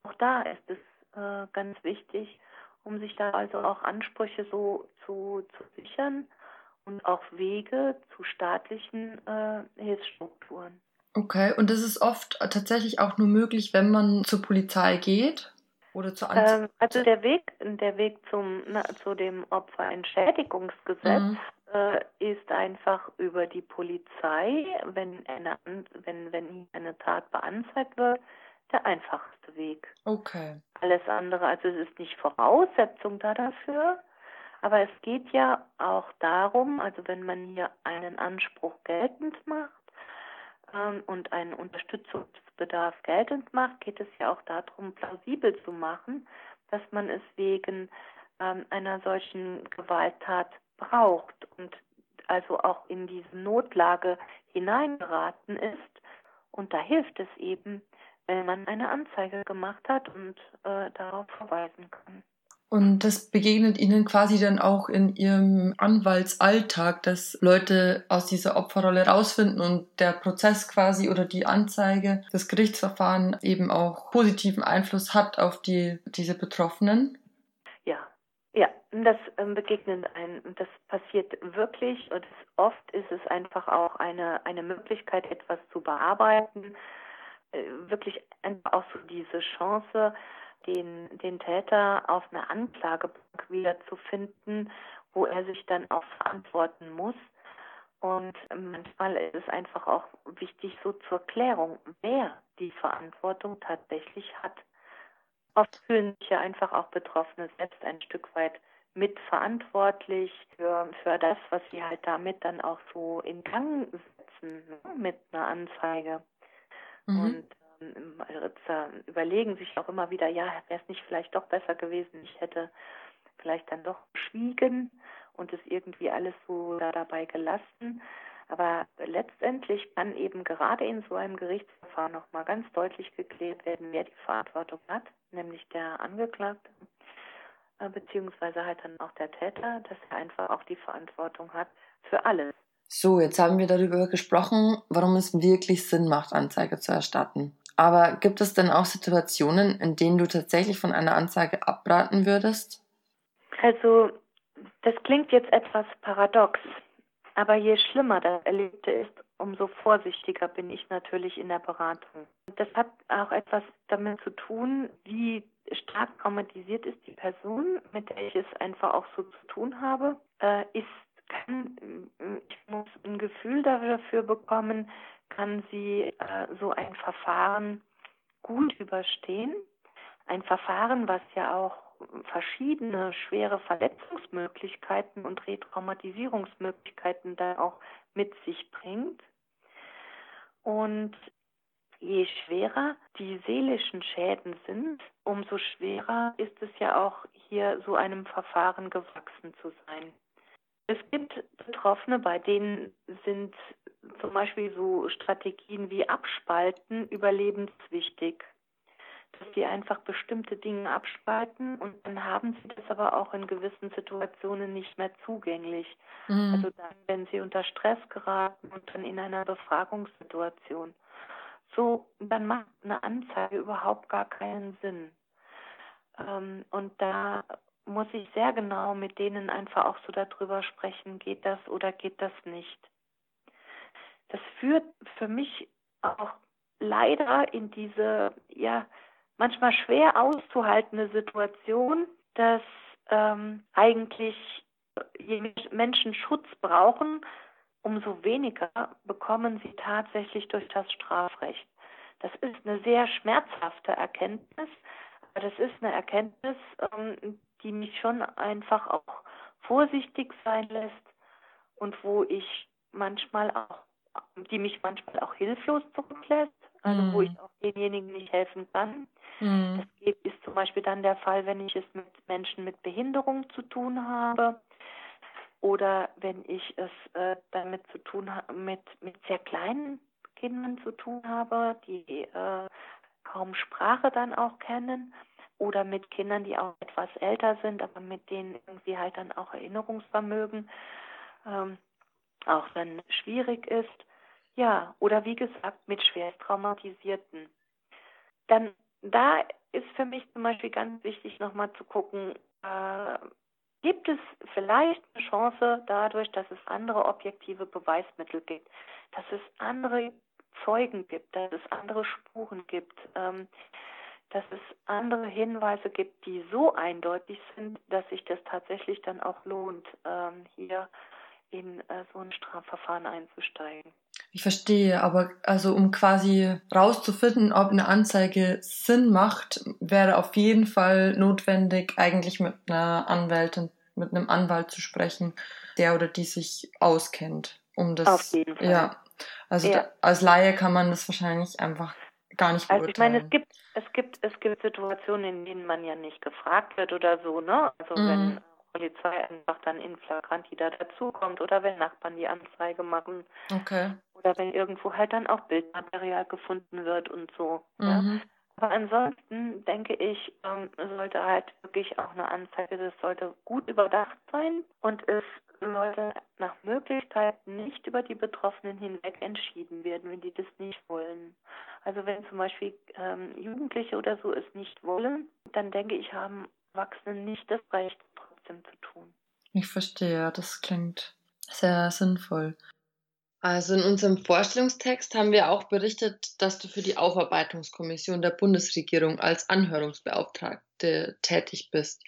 Auch da ist es äh, ganz wichtig, um sich da also auch Ansprüche so zu, zu sichern und auch Wege zu staatlichen äh, Hilfsstrukturen. Okay, und das ist oft tatsächlich auch nur möglich, wenn man zur Polizei geht oder zur Anzeige? Ähm, also der Weg, der Weg zum na, zu dem Opferentschädigungsgesetz, mhm. äh, ist einfach über die Polizei, wenn eine, wenn, wenn eine Tat beanzeigt wird, der einfachste Weg. Okay. Alles andere, also es ist nicht Voraussetzung da dafür, aber es geht ja auch darum, also wenn man hier einen Anspruch geltend macht ähm, und einen Unterstützungsbedarf geltend macht, geht es ja auch darum, plausibel zu machen, dass man es wegen ähm, einer solchen Gewalttat braucht und also auch in diese Notlage hineingeraten ist. Und da hilft es eben, wenn man eine Anzeige gemacht hat und äh, darauf verweisen kann. Und das begegnet Ihnen quasi dann auch in Ihrem Anwaltsalltag, dass Leute aus dieser Opferrolle rausfinden und der Prozess quasi oder die Anzeige, das Gerichtsverfahren eben auch positiven Einfluss hat auf die, diese Betroffenen? Ja, ja, das ähm, begegnet ein, das passiert wirklich und oft ist es einfach auch eine, eine Möglichkeit, etwas zu bearbeiten, wirklich einfach auch so diese Chance, den, den Täter auf einer Anklagebank wiederzufinden, wo er sich dann auch verantworten muss. Und manchmal ist es einfach auch wichtig so zur Klärung, wer die Verantwortung tatsächlich hat. Oft fühlen sich ja einfach auch Betroffene selbst ein Stück weit mitverantwortlich für, für das, was sie halt damit dann auch so in Gang setzen ne, mit einer Anzeige. Mhm. Und ähm, überlegen sich auch immer wieder, ja, wäre es nicht vielleicht doch besser gewesen, ich hätte vielleicht dann doch geschwiegen und es irgendwie alles so da dabei gelassen. Aber letztendlich kann eben gerade in so einem Gerichtsverfahren nochmal ganz deutlich geklärt werden, wer die Verantwortung hat, nämlich der Angeklagte, äh, beziehungsweise halt dann auch der Täter, dass er einfach auch die Verantwortung hat für alles. So, jetzt haben wir darüber gesprochen, warum es wirklich Sinn macht, Anzeige zu erstatten. Aber gibt es denn auch Situationen, in denen du tatsächlich von einer Anzeige abraten würdest? Also, das klingt jetzt etwas paradox, aber je schlimmer das Erlebte ist, umso vorsichtiger bin ich natürlich in der Beratung. Das hat auch etwas damit zu tun, wie stark traumatisiert ist die Person, mit der ich es einfach auch so zu tun habe. Äh, ist kann, ich muss ein Gefühl dafür bekommen, kann sie äh, so ein Verfahren gut überstehen. Ein Verfahren, was ja auch verschiedene schwere Verletzungsmöglichkeiten und Retraumatisierungsmöglichkeiten dann auch mit sich bringt. Und je schwerer die seelischen Schäden sind, umso schwerer ist es ja auch hier so einem Verfahren gewachsen zu sein. Es gibt Betroffene, bei denen sind zum Beispiel so Strategien wie Abspalten überlebenswichtig. Dass sie einfach bestimmte Dinge abspalten und dann haben sie das aber auch in gewissen Situationen nicht mehr zugänglich. Mhm. Also dann, wenn sie unter Stress geraten und dann in einer Befragungssituation. So, dann macht eine Anzeige überhaupt gar keinen Sinn. Ähm, und da muss ich sehr genau mit denen einfach auch so darüber sprechen, geht das oder geht das nicht. Das führt für mich auch leider in diese, ja, manchmal schwer auszuhaltende Situation, dass ähm, eigentlich Menschen Schutz brauchen, umso weniger bekommen sie tatsächlich durch das Strafrecht. Das ist eine sehr schmerzhafte Erkenntnis, aber das ist eine Erkenntnis, ähm, die mich schon einfach auch vorsichtig sein lässt und wo ich manchmal auch, die mich manchmal auch hilflos zurücklässt, also mm. wo mhm. ich auch denjenigen nicht helfen kann. Mm. Das ist zum Beispiel dann der Fall, wenn ich es mit Menschen mit Behinderung zu tun habe oder wenn ich es äh, damit zu tun habe, mit, mit sehr kleinen Kindern zu tun habe, die äh, kaum Sprache dann auch kennen oder mit Kindern, die auch etwas älter sind, aber mit denen irgendwie halt dann auch Erinnerungsvermögen ähm, auch dann schwierig ist. Ja, oder wie gesagt, mit schwerst traumatisierten. Dann da ist für mich zum Beispiel ganz wichtig, nochmal zu gucken, äh, gibt es vielleicht eine Chance dadurch, dass es andere objektive Beweismittel gibt, dass es andere Zeugen gibt, dass es andere Spuren gibt, ähm, dass es andere Hinweise gibt, die so eindeutig sind, dass sich das tatsächlich dann auch lohnt, ähm, hier in äh, so ein Strafverfahren einzusteigen. Ich verstehe, aber also um quasi rauszufinden, ob eine Anzeige Sinn macht, wäre auf jeden Fall notwendig, eigentlich mit einer Anwältin, mit einem Anwalt zu sprechen, der oder die sich auskennt, um das. Auf jeden Fall. Ja, also Ja. Da, als Laie kann man das wahrscheinlich einfach gar nicht Also ich meine, es beurteilen. gibt, es gibt, es gibt Situationen, in denen man ja nicht gefragt wird oder so, ne? Also Mhm. wenn Polizei einfach dann in Flagranti da dazukommt oder wenn Nachbarn die Anzeige machen Okay. oder wenn irgendwo halt dann auch Bildmaterial gefunden wird und so. Ja? Aber ansonsten denke ich, ähm, sollte halt wirklich auch eine Anzeige, das sollte gut überdacht sein und es sollte nach Möglichkeit nicht über die Betroffenen hinweg entschieden werden, wenn die das nicht wollen. Also wenn zum Beispiel ähm, Jugendliche oder so es nicht wollen, dann denke ich, haben Erwachsene nicht das Recht, trotzdem zu tun. Ich verstehe, das klingt sehr sinnvoll. Also in unserem Vorstellungstext haben wir auch berichtet, dass du für die Aufarbeitungskommission der Bundesregierung als Anhörungsbeauftragte tätig bist.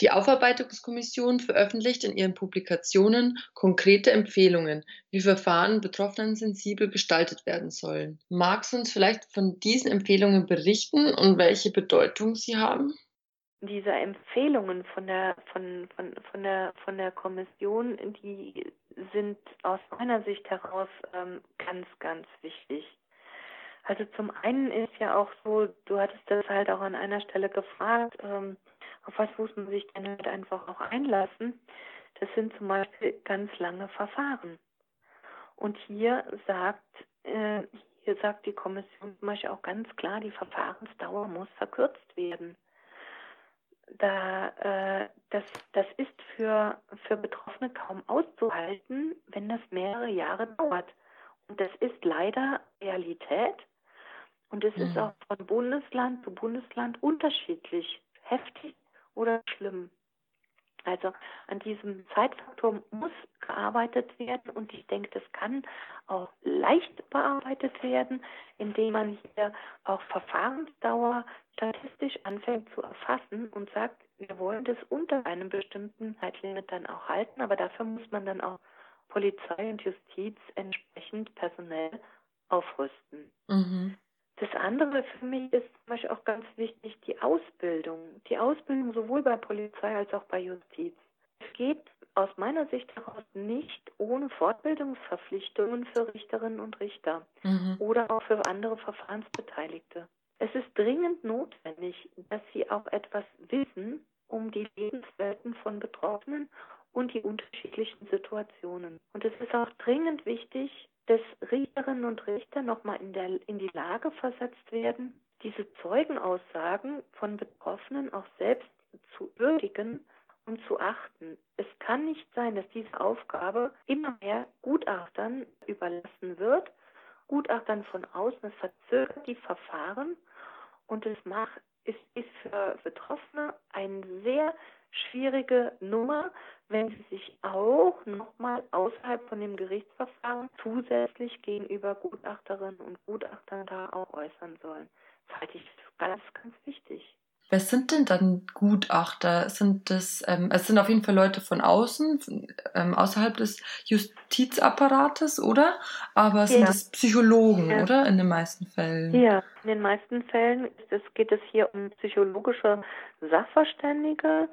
Die Aufarbeitungskommission veröffentlicht in ihren Publikationen konkrete Empfehlungen, wie Verfahren Betroffenen sensibel gestaltet werden sollen. Magst du uns vielleicht von diesen Empfehlungen berichten und welche Bedeutung sie haben? Diese Empfehlungen von der von von von der von der Kommission, die sind aus meiner Sicht heraus ähm, ganz ganz wichtig. Also zum einen ist ja auch so, du hattest das halt auch an einer Stelle gefragt, ähm, auf was muss man sich denn halt einfach auch einlassen? Das sind zum Beispiel ganz lange Verfahren. Und hier sagt äh, hier sagt die Kommission zum Beispiel auch ganz klar, die Verfahrensdauer muss verkürzt werden da äh, das das ist für für Betroffene kaum auszuhalten, wenn das mehrere Jahre dauert. Und das ist leider Realität. Und es ist Mhm. auch von Bundesland zu Bundesland unterschiedlich, heftig oder schlimm. Also an diesem Zeitfaktor muss gearbeitet werden und ich denke, das kann auch leicht bearbeitet werden, indem man hier auch Verfahrensdauer statistisch anfängt zu erfassen und sagt, wir wollen das unter einem bestimmten Zeitlimit dann auch halten, aber dafür muss man dann auch Polizei und Justiz entsprechend personell aufrüsten. Mhm. Das andere für mich ist zum Beispiel auch ganz wichtig, die Ausbildung. Die Ausbildung sowohl bei Polizei als auch bei Justiz. Es geht aus meiner Sicht heraus nicht ohne Fortbildungsverpflichtungen für Richterinnen und Richter Mhm. oder auch für andere Verfahrensbeteiligte. Es ist dringend notwendig, dass sie auch etwas wissen um die Lebenswelten von Betroffenen und die unterschiedlichen Situationen. Und es ist auch dringend wichtig, dass Richterinnen und Richter nochmal in, in die Lage versetzt werden, diese Zeugenaussagen von Betroffenen auch selbst zu würdigen und zu achten. Es kann nicht sein, dass diese Aufgabe immer mehr Gutachtern überlassen wird. Gutachtern von außen, es verzögert die Verfahren und es macht, es ist für Betroffene eine sehr schwierige Nummer, wenn sie sich auch nochmal außerhalb von dem Gerichtsverfahren zusätzlich gegenüber Gutachterinnen und Gutachtern da auch äußern sollen. Das halte ich für ganz, ganz wichtig. Wer sind denn dann Gutachter? Sind das, ähm, es sind auf jeden Fall Leute von außen, von, ähm, außerhalb des Justizapparates, oder? Aber sind Ja. das Psychologen, Ja. oder? In den meisten Fällen. Ja, in den meisten Fällen es, geht es hier um psychologische Sachverständige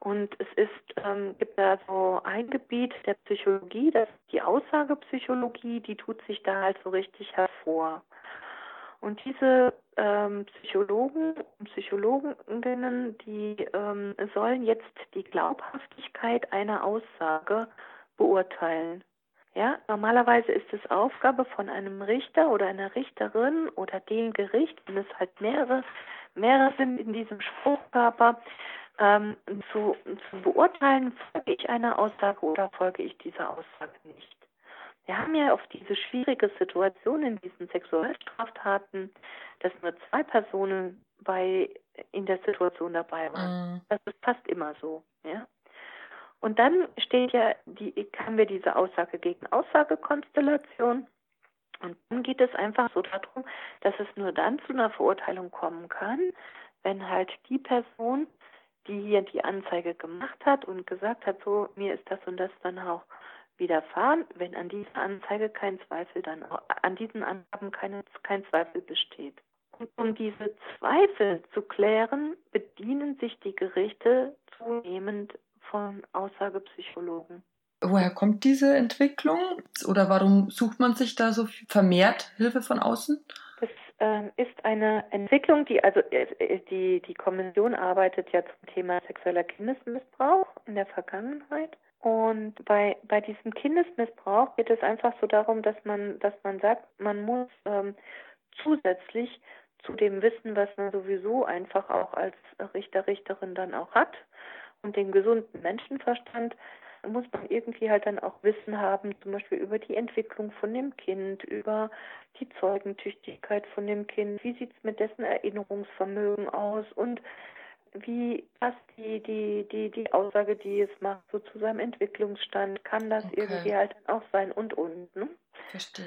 und es ist, ähm, gibt da so ein Gebiet der Psychologie, das ist die Aussagepsychologie, die tut sich da halt so richtig hervor. Und diese ähm, Psychologen und Psychologinnen, die ähm, sollen jetzt die Glaubhaftigkeit einer Aussage beurteilen. Ja, normalerweise ist es Aufgabe von einem Richter oder einer Richterin oder dem Gericht, wenn es halt mehrere, mehrere sind in diesem Spruchkörper, ähm, zu, zu beurteilen, folge ich einer Aussage oder folge ich dieser Aussage nicht. Wir haben ja auf diese schwierige Situation in diesen Sexualstraftaten, dass nur zwei Personen bei in der Situation dabei waren. Mhm. Das ist fast immer so, ja. Und dann steht ja die, haben wir diese Aussage gegen Aussagekonstellation. Und dann geht es einfach so darum, dass es nur dann zu einer Verurteilung kommen kann, wenn halt die Person, die hier die Anzeige gemacht hat und gesagt hat, so mir ist das und das dann auch widerfahren, wenn an dieser Anzeige kein Zweifel dann an diesen Angaben keine, kein Zweifel besteht. Und um diese Zweifel zu klären, bedienen sich die Gerichte zunehmend von Aussagepsychologen. Woher kommt diese Entwicklung? Oder warum sucht man sich da so vermehrt Hilfe von außen? Das äh, ist eine Entwicklung, die also äh, die die Kommission arbeitet ja zum Thema sexueller Kindesmissbrauch in der Vergangenheit. Und bei bei diesem Kindesmissbrauch geht es einfach so darum, dass man dass man sagt, man muss ähm, zusätzlich zu dem Wissen, was man sowieso einfach auch als Richter Richterin dann auch hat und den gesunden Menschenverstand muss man irgendwie halt dann auch Wissen haben, zum Beispiel über die Entwicklung von dem Kind, über die Zeugentüchtigkeit von dem Kind, wie sieht es mit dessen Erinnerungsvermögen aus? Und wie passt die, die, die, die Aussage, die es macht, so zu seinem Entwicklungsstand, kann das okay. irgendwie halt dann auch sein und und. Ne? Verstehe.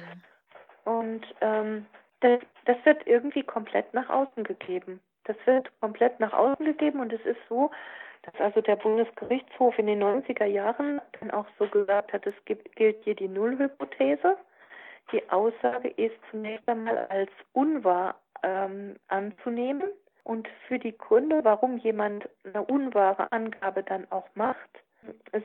Und ähm, das, das wird irgendwie komplett nach außen gegeben. Das wird komplett nach außen gegeben und es ist so, dass also der Bundesgerichtshof in den 90er Jahren dann auch so gesagt hat, es gibt, gilt hier die Nullhypothese. Die Aussage ist zunächst einmal als unwahr ähm, anzunehmen. Und für die Gründe, warum jemand eine unwahre Angabe dann auch macht,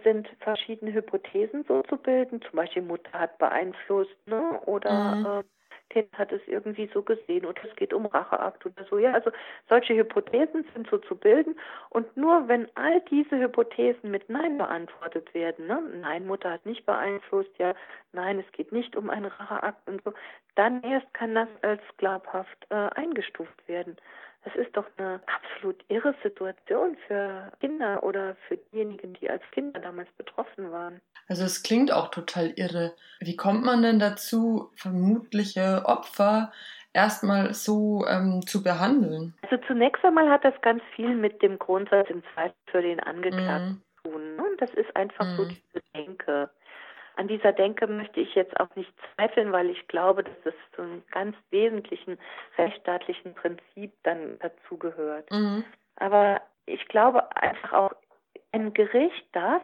sind verschiedene Hypothesen so zu bilden. Zum Beispiel Mutter hat beeinflusst ne? oder mhm. äh, Kind hat es irgendwie so gesehen oder es geht um Racheakt oder so. Ja, also solche Hypothesen sind so zu bilden und nur wenn all diese Hypothesen mit Nein beantwortet werden, ne? Nein, Mutter hat nicht beeinflusst, ja, nein, es geht nicht um einen Racheakt und so, dann erst kann das als glaubhaft äh, eingestuft werden. Das ist doch eine absolut irre Situation für Kinder oder für diejenigen, die als Kinder damals betroffen waren. Also es klingt auch total irre. Wie kommt man denn dazu, vermutliche Opfer erstmal so ähm, zu behandeln? Also zunächst einmal hat das ganz viel mit dem Grundsatz im Zweifel für den Angeklagten mm. zu tun. Ne? Das ist einfach mm. so mhm. diese Denke. An dieser Denke möchte ich jetzt auch nicht zweifeln, weil ich glaube, dass das zu einem ganz wesentlichen rechtsstaatlichen Prinzip dann dazugehört. Mhm. Aber ich glaube einfach auch, ein Gericht darf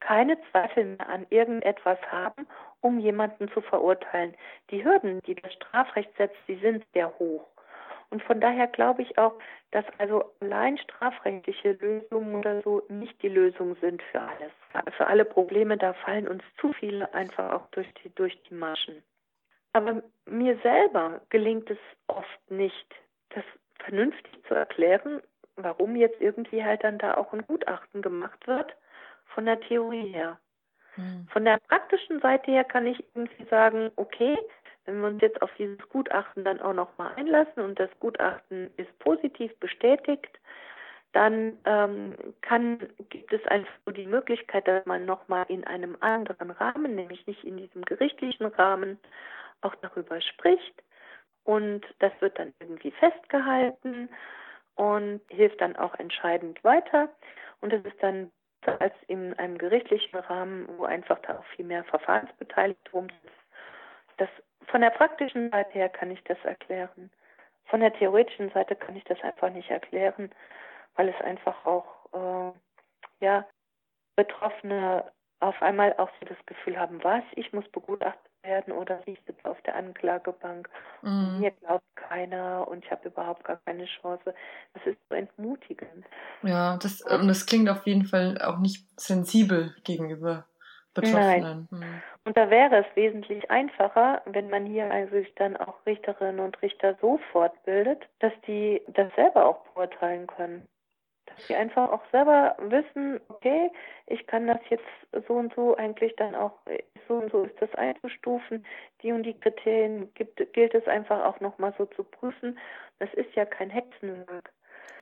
keine Zweifel mehr an irgendetwas haben, um jemanden zu verurteilen. Die Hürden, die das Strafrecht setzt, die sind sehr hoch. Und von daher glaube ich auch, dass also allein strafrechtliche Lösungen oder so nicht die Lösung sind für alles. Für alle Probleme, da fallen uns zu viele einfach auch durch die, durch die Maschen. Aber mir selber gelingt es oft nicht, das vernünftig zu erklären, warum jetzt irgendwie halt dann da auch ein Gutachten gemacht wird, von der Theorie her. Hm. Von der praktischen Seite her kann ich irgendwie sagen, okay, wenn wir uns jetzt auf dieses Gutachten dann auch nochmal einlassen und das Gutachten ist positiv bestätigt, dann ähm, kann, gibt es einfach die Möglichkeit, dass man nochmal in einem anderen Rahmen, nämlich nicht in diesem gerichtlichen Rahmen, auch darüber spricht. Und das wird dann irgendwie festgehalten und hilft dann auch entscheidend weiter. Und es ist dann als in einem gerichtlichen Rahmen, wo einfach da auch viel mehr Verfahrensbeteiligung ist. Das von der praktischen Seite her kann ich das erklären. Von der theoretischen Seite kann ich das einfach nicht erklären, weil es einfach auch, äh, ja, Betroffene auf einmal auch so das Gefühl haben, was, ich muss begutachtet werden oder ich sitze auf der Anklagebank mhm. mir glaubt keiner und ich habe überhaupt gar keine Chance. Das ist so entmutigend. Ja, das, und das klingt auf jeden Fall auch nicht sensibel gegenüber Betroffenen. Nein. Mhm. Und da wäre es wesentlich einfacher, wenn man hier also sich dann auch Richterinnen und Richter so fortbildet, dass die das selber auch beurteilen können. Dass sie einfach auch selber wissen, okay, ich kann das jetzt so und so eigentlich dann auch, so und so ist das einzustufen, die und die Kriterien gibt, gilt es einfach auch nochmal so zu prüfen. Das ist ja kein Hexenwerk.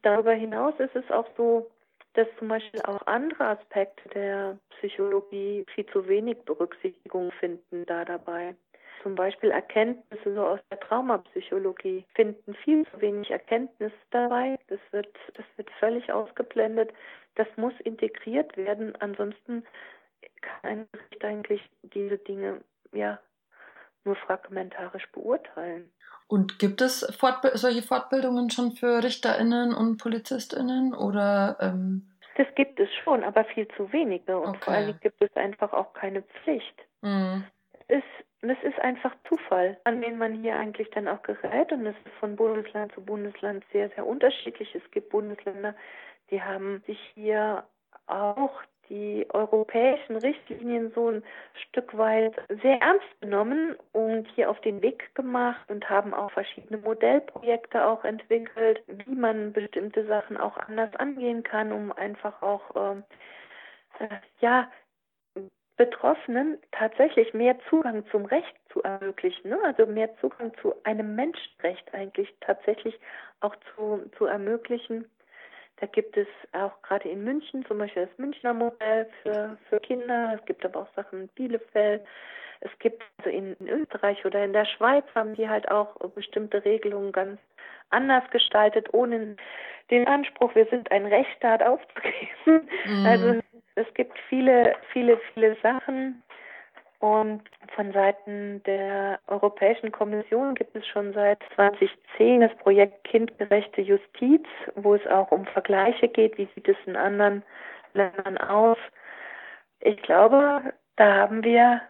Darüber hinaus ist es auch so, dass zum Beispiel auch andere Aspekte der Psychologie viel zu wenig Berücksichtigung finden da dabei. Zum Beispiel Erkenntnisse so aus der Traumapsychologie finden viel zu wenig Erkenntnis dabei. Das wird, das wird völlig ausgeblendet. Das muss integriert werden. Ansonsten kann ein Gericht eigentlich diese Dinge ja nur fragmentarisch beurteilen. Und gibt es Fortb solche Fortbildungen schon für RichterInnen und PolizistInnen oder? Ähm Das gibt es schon, aber viel zu wenige. Und Okay. vor Dingen gibt es einfach auch keine Pflicht. Mhm. Es ist, das ist einfach Zufall, an wen man hier eigentlich dann auch gerät. Und es ist von Bundesland zu Bundesland sehr, sehr unterschiedlich. Es gibt Bundesländer, die haben sich hier auch die europäischen Richtlinien so ein Stück weit sehr ernst genommen und hier auf den Weg gemacht und haben auch verschiedene Modellprojekte auch entwickelt, wie man bestimmte Sachen auch anders angehen kann, um einfach auch ähm, äh, ja Betroffenen tatsächlich mehr Zugang zum Recht zu ermöglichen, ne? also mehr Zugang zu einem Menschenrecht eigentlich tatsächlich auch zu, zu ermöglichen. Da gibt es auch gerade in München zum Beispiel das Münchner Modell für, für Kinder. Es gibt aber auch Sachen in Bielefeld. Es gibt also in, in Österreich oder in der Schweiz haben die halt auch bestimmte Regelungen ganz anders gestaltet, ohne den Anspruch, wir sind ein Rechtsstaat aufzugeben. Mhm. Also es gibt viele, viele, viele Sachen. Und von Seiten der Europäischen Kommission gibt es schon seit 2010 das Projekt Kindgerechte Justiz, wo es auch um Vergleiche geht, wie sieht es in anderen Ländern aus. Ich glaube, da haben wir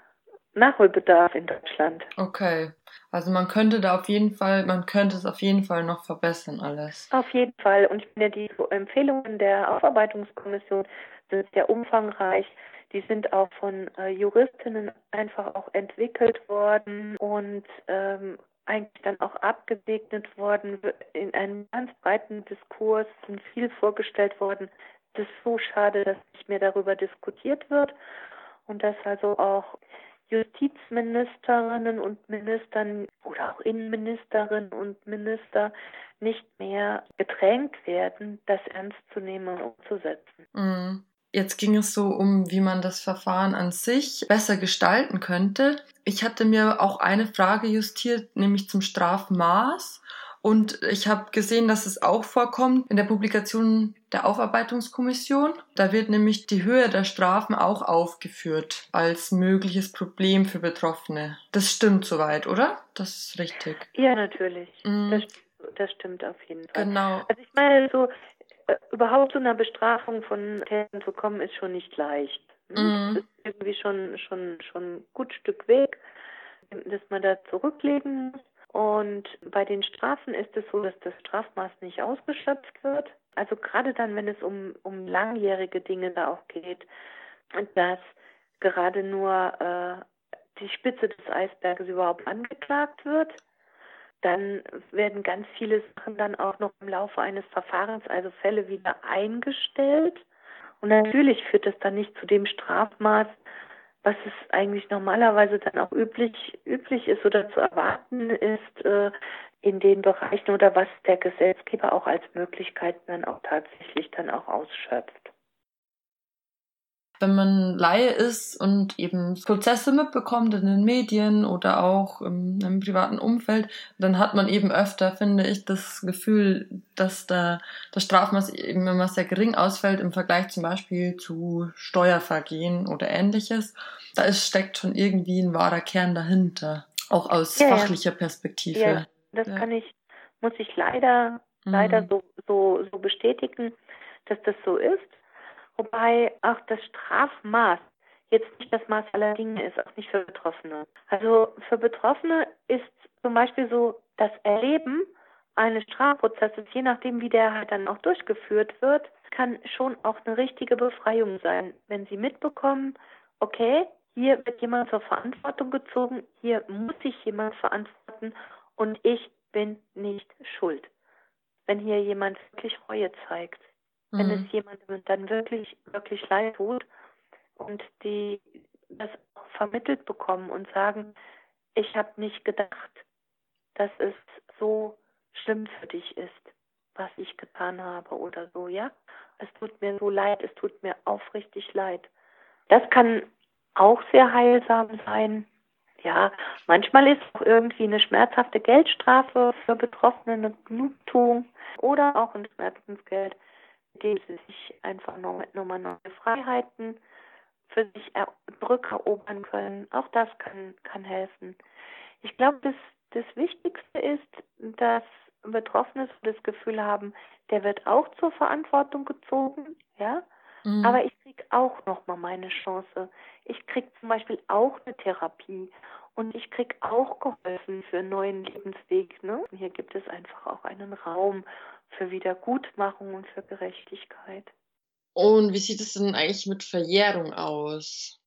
Nachholbedarf in Deutschland. Okay. Also man könnte da auf jeden Fall, man könnte es auf jeden Fall noch verbessern alles. Auf jeden Fall. Und ich finde, die Empfehlungen der Aufarbeitungskommission sind sehr umfangreich. Die sind auch von äh, Juristinnen einfach auch entwickelt worden und ähm, eigentlich dann auch abgesegnet worden in einem ganz breiten Diskurs sind viel vorgestellt worden. Es ist so schade, dass nicht mehr darüber diskutiert wird und dass also auch Justizministerinnen und Ministern oder auch Innenministerinnen und Minister nicht mehr gedrängt werden, das ernst zu nehmen und umzusetzen. Mhm. Jetzt ging es so um, wie man das Verfahren an sich besser gestalten könnte. Ich hatte mir auch eine Frage justiert, nämlich zum Strafmaß. Und ich habe gesehen, dass es auch vorkommt in der Publikation der Aufarbeitungskommission. Da wird nämlich die Höhe der Strafen auch aufgeführt als mögliches Problem für Betroffene. Das stimmt soweit, oder? Das ist richtig. Ja, natürlich. Mhm. Das, das stimmt auf jeden Fall. Genau. Also ich meine, so überhaupt zu einer Bestrafung von Tätern zu kommen, ist schon nicht leicht. ne? Mhm. Das ist irgendwie schon, schon, schon ein gut Stück Weg, dass man da zurücklegen muss. Und bei den Strafen ist es so, dass das Strafmaß nicht ausgeschöpft wird. Also gerade dann, wenn es um, um langjährige Dinge da auch geht, dass gerade nur äh, die Spitze des Eisberges überhaupt angeklagt wird. Dann werden ganz viele Sachen dann auch noch im Laufe eines Verfahrens, also Fälle wieder eingestellt. Und natürlich führt das dann nicht zu dem Strafmaß, was es eigentlich normalerweise dann auch üblich, üblich ist oder zu erwarten ist äh, in den Bereichen oder was der Gesetzgeber auch als Möglichkeiten dann auch tatsächlich dann auch ausschöpft. Wenn man Laie ist und eben Prozesse mitbekommt in den Medien oder auch im, im, privaten Umfeld, dann hat man eben öfter, finde ich, das Gefühl, dass da das Strafmaß eben immer sehr gering ausfällt im Vergleich zum Beispiel zu Steuervergehen oder ähnliches. Da ist, steckt schon irgendwie ein wahrer Kern dahinter, auch aus Ja, ja. fachlicher Perspektive. Ja, das Ja. kann ich, muss ich leider, leider Mhm. so, so, so bestätigen, dass das so ist. Wobei auch das Strafmaß jetzt nicht das Maß aller Dinge ist, auch nicht für Betroffene. Also für Betroffene ist zum Beispiel so das Erleben eines Strafprozesses, je nachdem wie der halt dann auch durchgeführt wird, kann schon auch eine richtige Befreiung sein, wenn sie mitbekommen, okay, hier wird jemand zur Verantwortung gezogen, hier muss sich jemand verantworten und ich bin nicht schuld. Wenn hier jemand wirklich Reue zeigt wenn Mhm. es jemandem dann wirklich, wirklich leid tut und die das auch vermittelt bekommen und sagen, ich habe nicht gedacht, dass es so schlimm für dich ist, was ich getan habe oder so, ja. Es tut mir so leid, es tut mir aufrichtig leid. Das kann auch sehr heilsam sein. Ja, manchmal ist auch irgendwie eine schmerzhafte Geldstrafe für Betroffene eine Genugtuung oder auch ein Schmerzensgeld mit dem sie sich einfach noch- nochmal neue Freiheiten für sich er zurückerobern können. Auch das kann, kann helfen. Ich glaube, das, das Wichtigste ist, dass Betroffene so das Gefühl haben, der wird auch zur Verantwortung gezogen, ja. Mhm. Aber ich kriege auch nochmal meine Chance. Ich kriege zum Beispiel auch eine Therapie und ich kriege auch geholfen für einen neuen Lebensweg. Ne? Hier gibt es einfach auch einen Raum für Wiedergutmachung und für Gerechtigkeit. Und wie sieht es denn eigentlich mit Verjährung aus?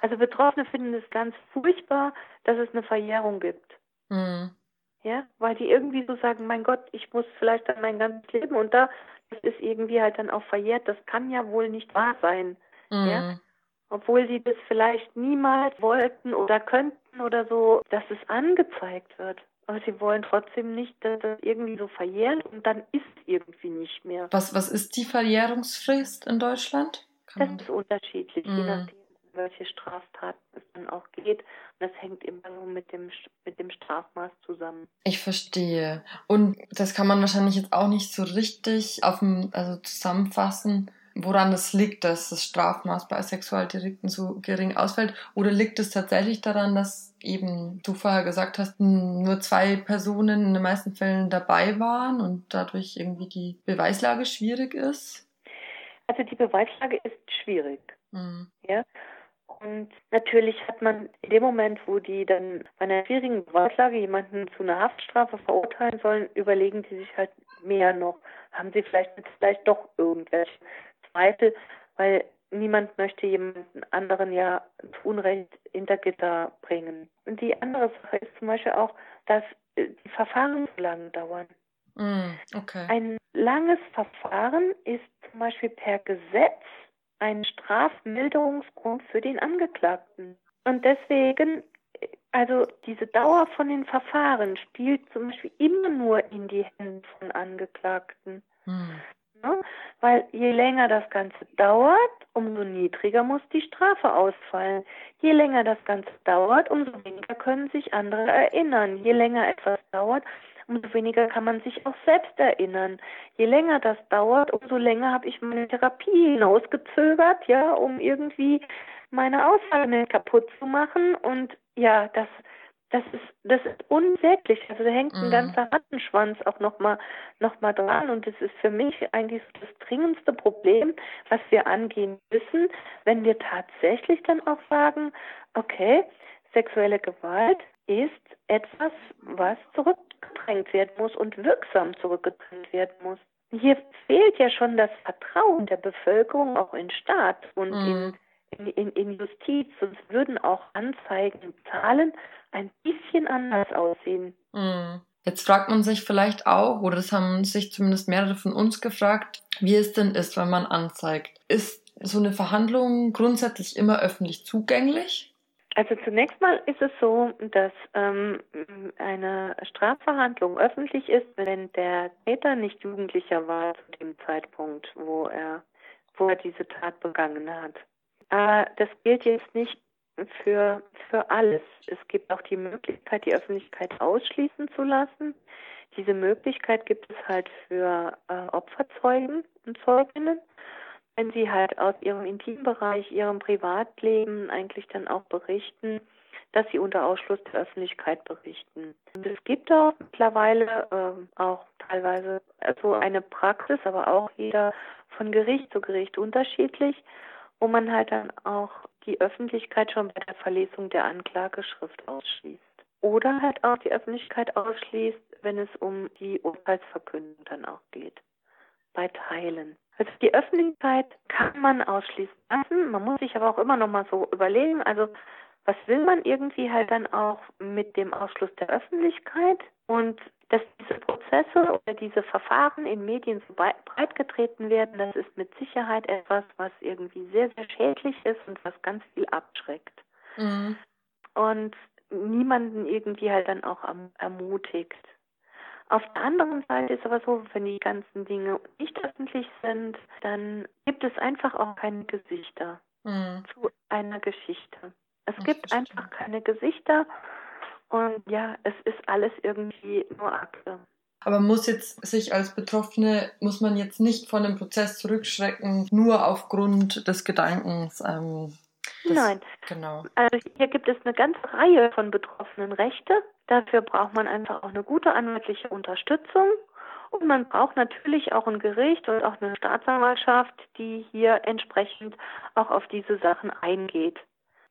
Also Betroffene finden es ganz furchtbar, dass es eine Verjährung gibt. Mhm. Ja, weil die irgendwie so sagen, mein Gott, ich muss vielleicht dann mein ganzes Leben und da, das ist irgendwie halt dann auch verjährt. Das kann ja wohl nicht wahr sein. Mhm. Ja, obwohl sie das vielleicht niemals wollten oder könnten oder so, dass es angezeigt wird. Aber sie wollen trotzdem nicht, dass das irgendwie so verjährt und dann ist irgendwie nicht mehr. Was, was ist die Verjährungsfrist in Deutschland? Kann das ist unterschiedlich, mm. je nachdem, welche Straftaten es dann auch geht. Und das hängt immer so mit dem, mit dem Strafmaß zusammen. Ich verstehe. Und das kann man wahrscheinlich jetzt auch nicht so richtig auf dem, also zusammenfassen woran es liegt, dass das Strafmaß bei Sexualdelikten so gering ausfällt? Oder liegt es tatsächlich daran, dass eben du vorher gesagt hast, nur zwei Personen in den meisten Fällen dabei waren und dadurch irgendwie die Beweislage schwierig ist? Also die Beweislage ist schwierig. Mhm. Ja. Und natürlich hat man in dem Moment, wo die dann bei einer schwierigen Beweislage jemanden zu einer Haftstrafe verurteilen sollen, überlegen die sich halt mehr noch. Haben sie vielleicht, vielleicht doch irgendwelche Zweifel, weil niemand möchte jemanden anderen ja zu Unrecht hinter Gitter bringen. Und die andere Sache ist zum Beispiel auch, dass äh, die Verfahren zu lange dauern. Mm, okay. Ein langes Verfahren ist zum Beispiel per Gesetz ein Strafmilderungsgrund für den Angeklagten. Und deswegen, äh, also diese Dauer von den Verfahren spielt zum Beispiel immer nur in die Hände von Angeklagten. Mm. Ne? Weil je länger das Ganze dauert, umso niedriger muss die Strafe ausfallen. Je länger das Ganze dauert, umso weniger können sich andere erinnern. Je länger etwas dauert, umso weniger kann man sich auch selbst erinnern. Je länger das dauert, umso länger habe ich meine Therapie hinausgezögert, ja, um irgendwie meine Aussage kaputt zu machen. Und ja, das das ist, das ist unsäglich. Also da hängt ein mhm. ganzer Rattenschwanz auch nochmal noch mal dran. Und das ist für mich eigentlich das dringendste Problem, was wir angehen müssen, wenn wir tatsächlich dann auch sagen, okay, sexuelle Gewalt ist etwas, was zurückgedrängt werden muss und wirksam zurückgedrängt werden muss. Hier fehlt ja schon das Vertrauen der Bevölkerung auch in Staat und mhm. In, in, in Justiz. Sonst würden auch Anzeigen, Zahlen ein bisschen anders aussehen. Mhm. Jetzt fragt man sich vielleicht auch, oder das haben sich zumindest mehrere von uns gefragt, wie es denn ist, wenn man anzeigt. Ist so eine Verhandlung grundsätzlich immer öffentlich zugänglich? Also zunächst mal ist es so, dass ähm, eine Strafverhandlung öffentlich ist, wenn der Täter nicht Jugendlicher war zu dem Zeitpunkt, wo er, wo er diese Tat begangen hat. Aber das gilt jetzt nicht für, für alles. Es gibt auch die Möglichkeit, die Öffentlichkeit ausschließen zu lassen. Diese Möglichkeit gibt es halt für äh, Opferzeugen und Zeuginnen, wenn sie halt aus ihrem Intimbereich, ihrem Privatleben eigentlich dann auch berichten, dass sie unter Ausschluss der Öffentlichkeit berichten. Und es gibt auch mittlerweile äh, auch teilweise so eine Praxis, aber auch jeder von Gericht zu Gericht unterschiedlich, wo man halt dann auch die Öffentlichkeit schon bei der Verlesung der Anklageschrift ausschließt. Oder halt auch die Öffentlichkeit ausschließt, wenn es um die Urteilsverkündung dann auch geht. Bei Teilen. Also die Öffentlichkeit kann man ausschließen lassen. Man muss sich aber auch immer noch mal so überlegen, also was will man irgendwie halt dann auch mit dem Ausschluss der Öffentlichkeit? Und dass diese Prozesse oder diese Verfahren in Medien so breitgetreten werden, das ist mit Sicherheit etwas, was irgendwie sehr, sehr schädlich ist und was ganz viel abschreckt. Mhm. Und niemanden irgendwie halt dann auch ermutigt. Auf der anderen Seite ist aber so, wenn die ganzen Dinge nicht öffentlich sind, dann gibt es einfach auch keine Gesichter mhm. zu einer Geschichte. Es das gibt einfach keine Gesichter und ja, es ist alles irgendwie nur Akte. Aber muss jetzt sich als Betroffene, muss man jetzt nicht von dem Prozess zurückschrecken, nur aufgrund des Gedankens. Ähm, des, Nein. Genau. Also hier gibt es eine ganze Reihe von betroffenen Rechte. Dafür braucht man einfach auch eine gute anwaltliche Unterstützung. Und man braucht natürlich auch ein Gericht und auch eine Staatsanwaltschaft, die hier entsprechend auch auf diese Sachen eingeht.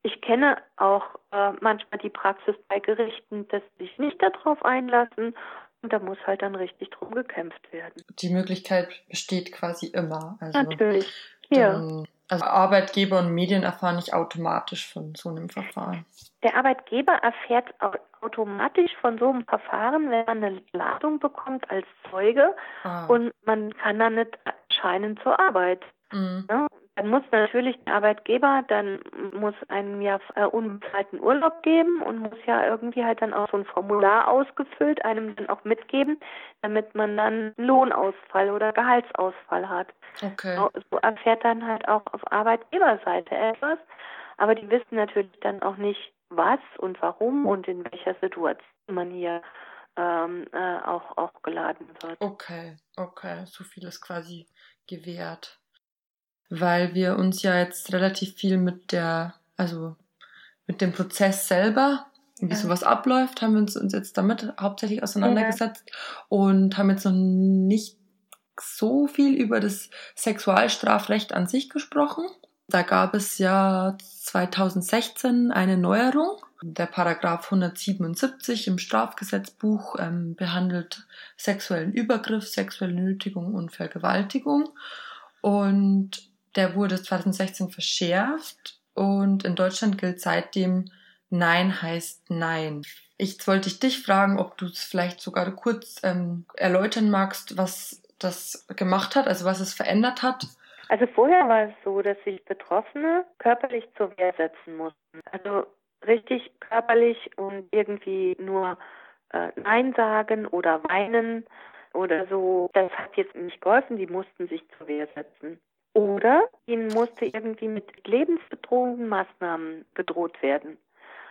Ich kenne auch äh, manchmal die Praxis bei Gerichten, dass sie sich nicht darauf einlassen und da muss halt dann richtig drum gekämpft werden. Die Möglichkeit besteht quasi immer. Also Natürlich. Ja. Dann, also Arbeitgeber und Medien erfahren nicht automatisch von so einem Verfahren. Der Arbeitgeber erfährt automatisch von so einem Verfahren, wenn man eine Ladung bekommt als Zeuge ah. und man kann dann nicht erscheinen zur Arbeit. Mhm. Ja, dann muss natürlich der Arbeitgeber, dann muss einem ja äh, unbezahlten Urlaub geben und muss ja irgendwie halt dann auch so ein Formular ausgefüllt, einem dann auch mitgeben, damit man dann Lohnausfall oder Gehaltsausfall hat. Okay. So, so erfährt dann halt auch auf Arbeitgeberseite etwas, aber die wissen natürlich dann auch nicht, was und warum und in welcher Situation man hier ähm, äh, auch, auch geladen wird. Okay, okay, so viel ist quasi gewährt weil wir uns ja jetzt relativ viel mit der, also mit dem Prozess selber, wie ja. sowas abläuft, haben wir uns, uns jetzt damit hauptsächlich auseinandergesetzt ja. und haben jetzt noch nicht so viel über das Sexualstrafrecht an sich gesprochen. Da gab es ja 2016 eine Neuerung. Der Paragraph 177 im Strafgesetzbuch ähm, behandelt sexuellen Übergriff, sexuelle Nötigung und Vergewaltigung. Und der wurde 2016 verschärft und in Deutschland gilt seitdem Nein heißt Nein. Ich wollte dich fragen, ob du es vielleicht sogar kurz ähm, erläutern magst, was das gemacht hat, also was es verändert hat. Also vorher war es so, dass sich Betroffene körperlich zur Wehr setzen mussten. Also richtig körperlich und irgendwie nur äh, Nein sagen oder weinen oder so. Das hat jetzt nicht geholfen, die mussten sich zur Wehr setzen. Oder ihnen musste irgendwie mit lebensbedrohenden Maßnahmen gedroht werden.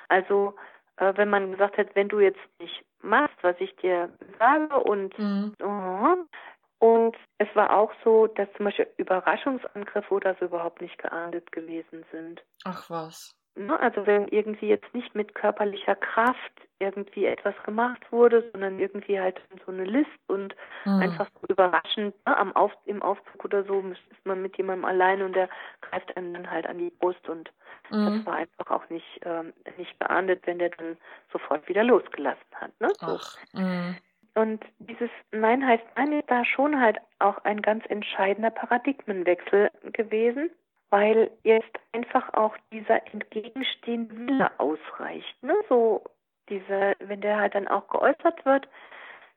Also äh, wenn man gesagt hat, wenn du jetzt nicht machst, was ich dir sage und mhm. uh, und es war auch so, dass zum Beispiel Überraschungsangriffe oder so überhaupt nicht geahndet gewesen sind. Ach was. Ne, also wenn irgendwie jetzt nicht mit körperlicher Kraft irgendwie etwas gemacht wurde, sondern irgendwie halt so eine List und mhm. einfach so überraschend ne, am Auf, im Aufzug oder so ist man mit jemandem allein und der greift einem dann halt an die Brust und mhm. das war einfach auch nicht ähm, nicht beahndet, wenn der dann sofort wieder losgelassen hat. Ne? So. Ach, mhm. Und dieses Nein heißt Nein ist da schon halt auch ein ganz entscheidender Paradigmenwechsel gewesen weil jetzt einfach auch dieser entgegenstehende Wille ausreicht. Ne? So diese, wenn der halt dann auch geäußert wird,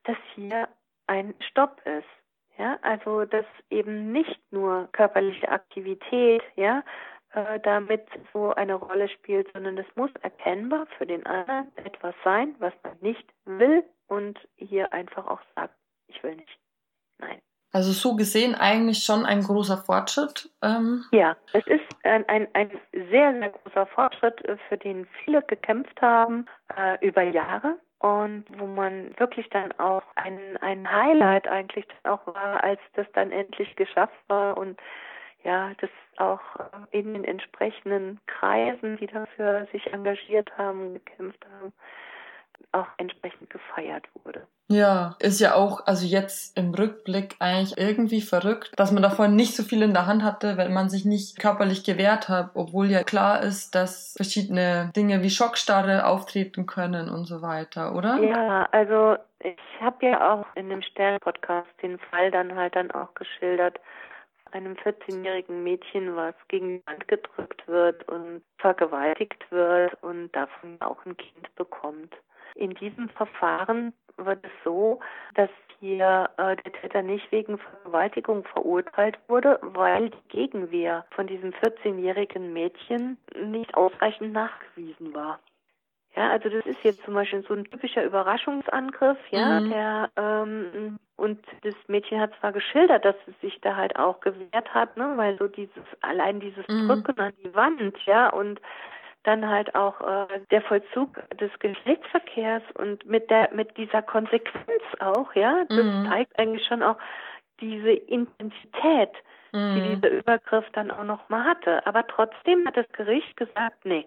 dass hier ein Stopp ist. Ja, also dass eben nicht nur körperliche Aktivität, ja, äh, damit so eine Rolle spielt, sondern es muss erkennbar für den anderen etwas sein, was man nicht will und hier einfach auch sagt, ich will nicht. Nein. Also so gesehen eigentlich schon ein großer Fortschritt. Ähm. Ja, es ist ein, ein, ein sehr, sehr großer Fortschritt, äh, für den viele gekämpft haben äh, über Jahre und wo man wirklich dann auch ein, ein Highlight eigentlich auch war, als das dann endlich geschafft war und ja, das auch äh, in den entsprechenden Kreisen, die dafür sich engagiert haben, gekämpft haben, auch entsprechend gefeiert wurde. Ja, ist ja auch, also jetzt im Rückblick eigentlich irgendwie verrückt, dass man davon nicht so viel in der Hand hatte, wenn man sich nicht körperlich gewehrt hat, obwohl ja klar ist, dass verschiedene Dinge wie Schockstarre auftreten können und so weiter, oder? Ja, also ich habe ja auch in dem Stern-Podcast den Fall dann halt dann auch geschildert, einem 14-jährigen Mädchen, was gegen die Wand gedrückt wird und vergewaltigt wird und davon auch ein Kind bekommt. In diesem Verfahren wird es so, dass hier äh, der Täter nicht wegen Vergewaltigung verurteilt wurde, weil die Gegenwehr von diesem 14-jährigen Mädchen nicht ausreichend nachgewiesen war. Ja, also das ist jetzt zum Beispiel so ein typischer Überraschungsangriff, ja, mhm. der ähm, und das Mädchen hat zwar geschildert, dass es sich da halt auch gewehrt hat, ne, weil so dieses allein dieses mhm. Drücken an die Wand, ja, und dann halt auch äh, der Vollzug des Geschlechtsverkehrs und mit der mit dieser Konsequenz auch, ja, das mhm. zeigt eigentlich schon auch diese Intensität, mhm. die dieser Übergriff dann auch noch mal hatte. Aber trotzdem hat das Gericht gesagt, nee,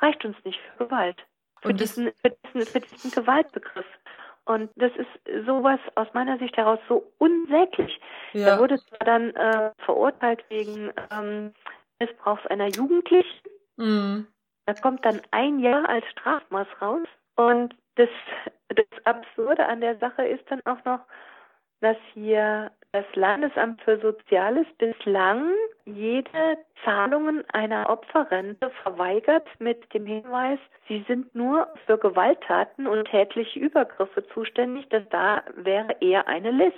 reicht uns nicht für Gewalt, für, diesen, für, diesen, für diesen Gewaltbegriff. Und das ist sowas aus meiner Sicht heraus so unsäglich. Ja. Er wurde zwar dann äh, verurteilt wegen ähm, Missbrauchs einer Jugendlichen. Mhm. Da kommt dann ein Jahr als Strafmaß raus. Und das, das Absurde an der Sache ist dann auch noch, dass hier das Landesamt für Soziales bislang jede Zahlungen einer Opferrente verweigert mit dem Hinweis, sie sind nur für Gewalttaten und tätliche Übergriffe zuständig, dass da wäre eher eine List.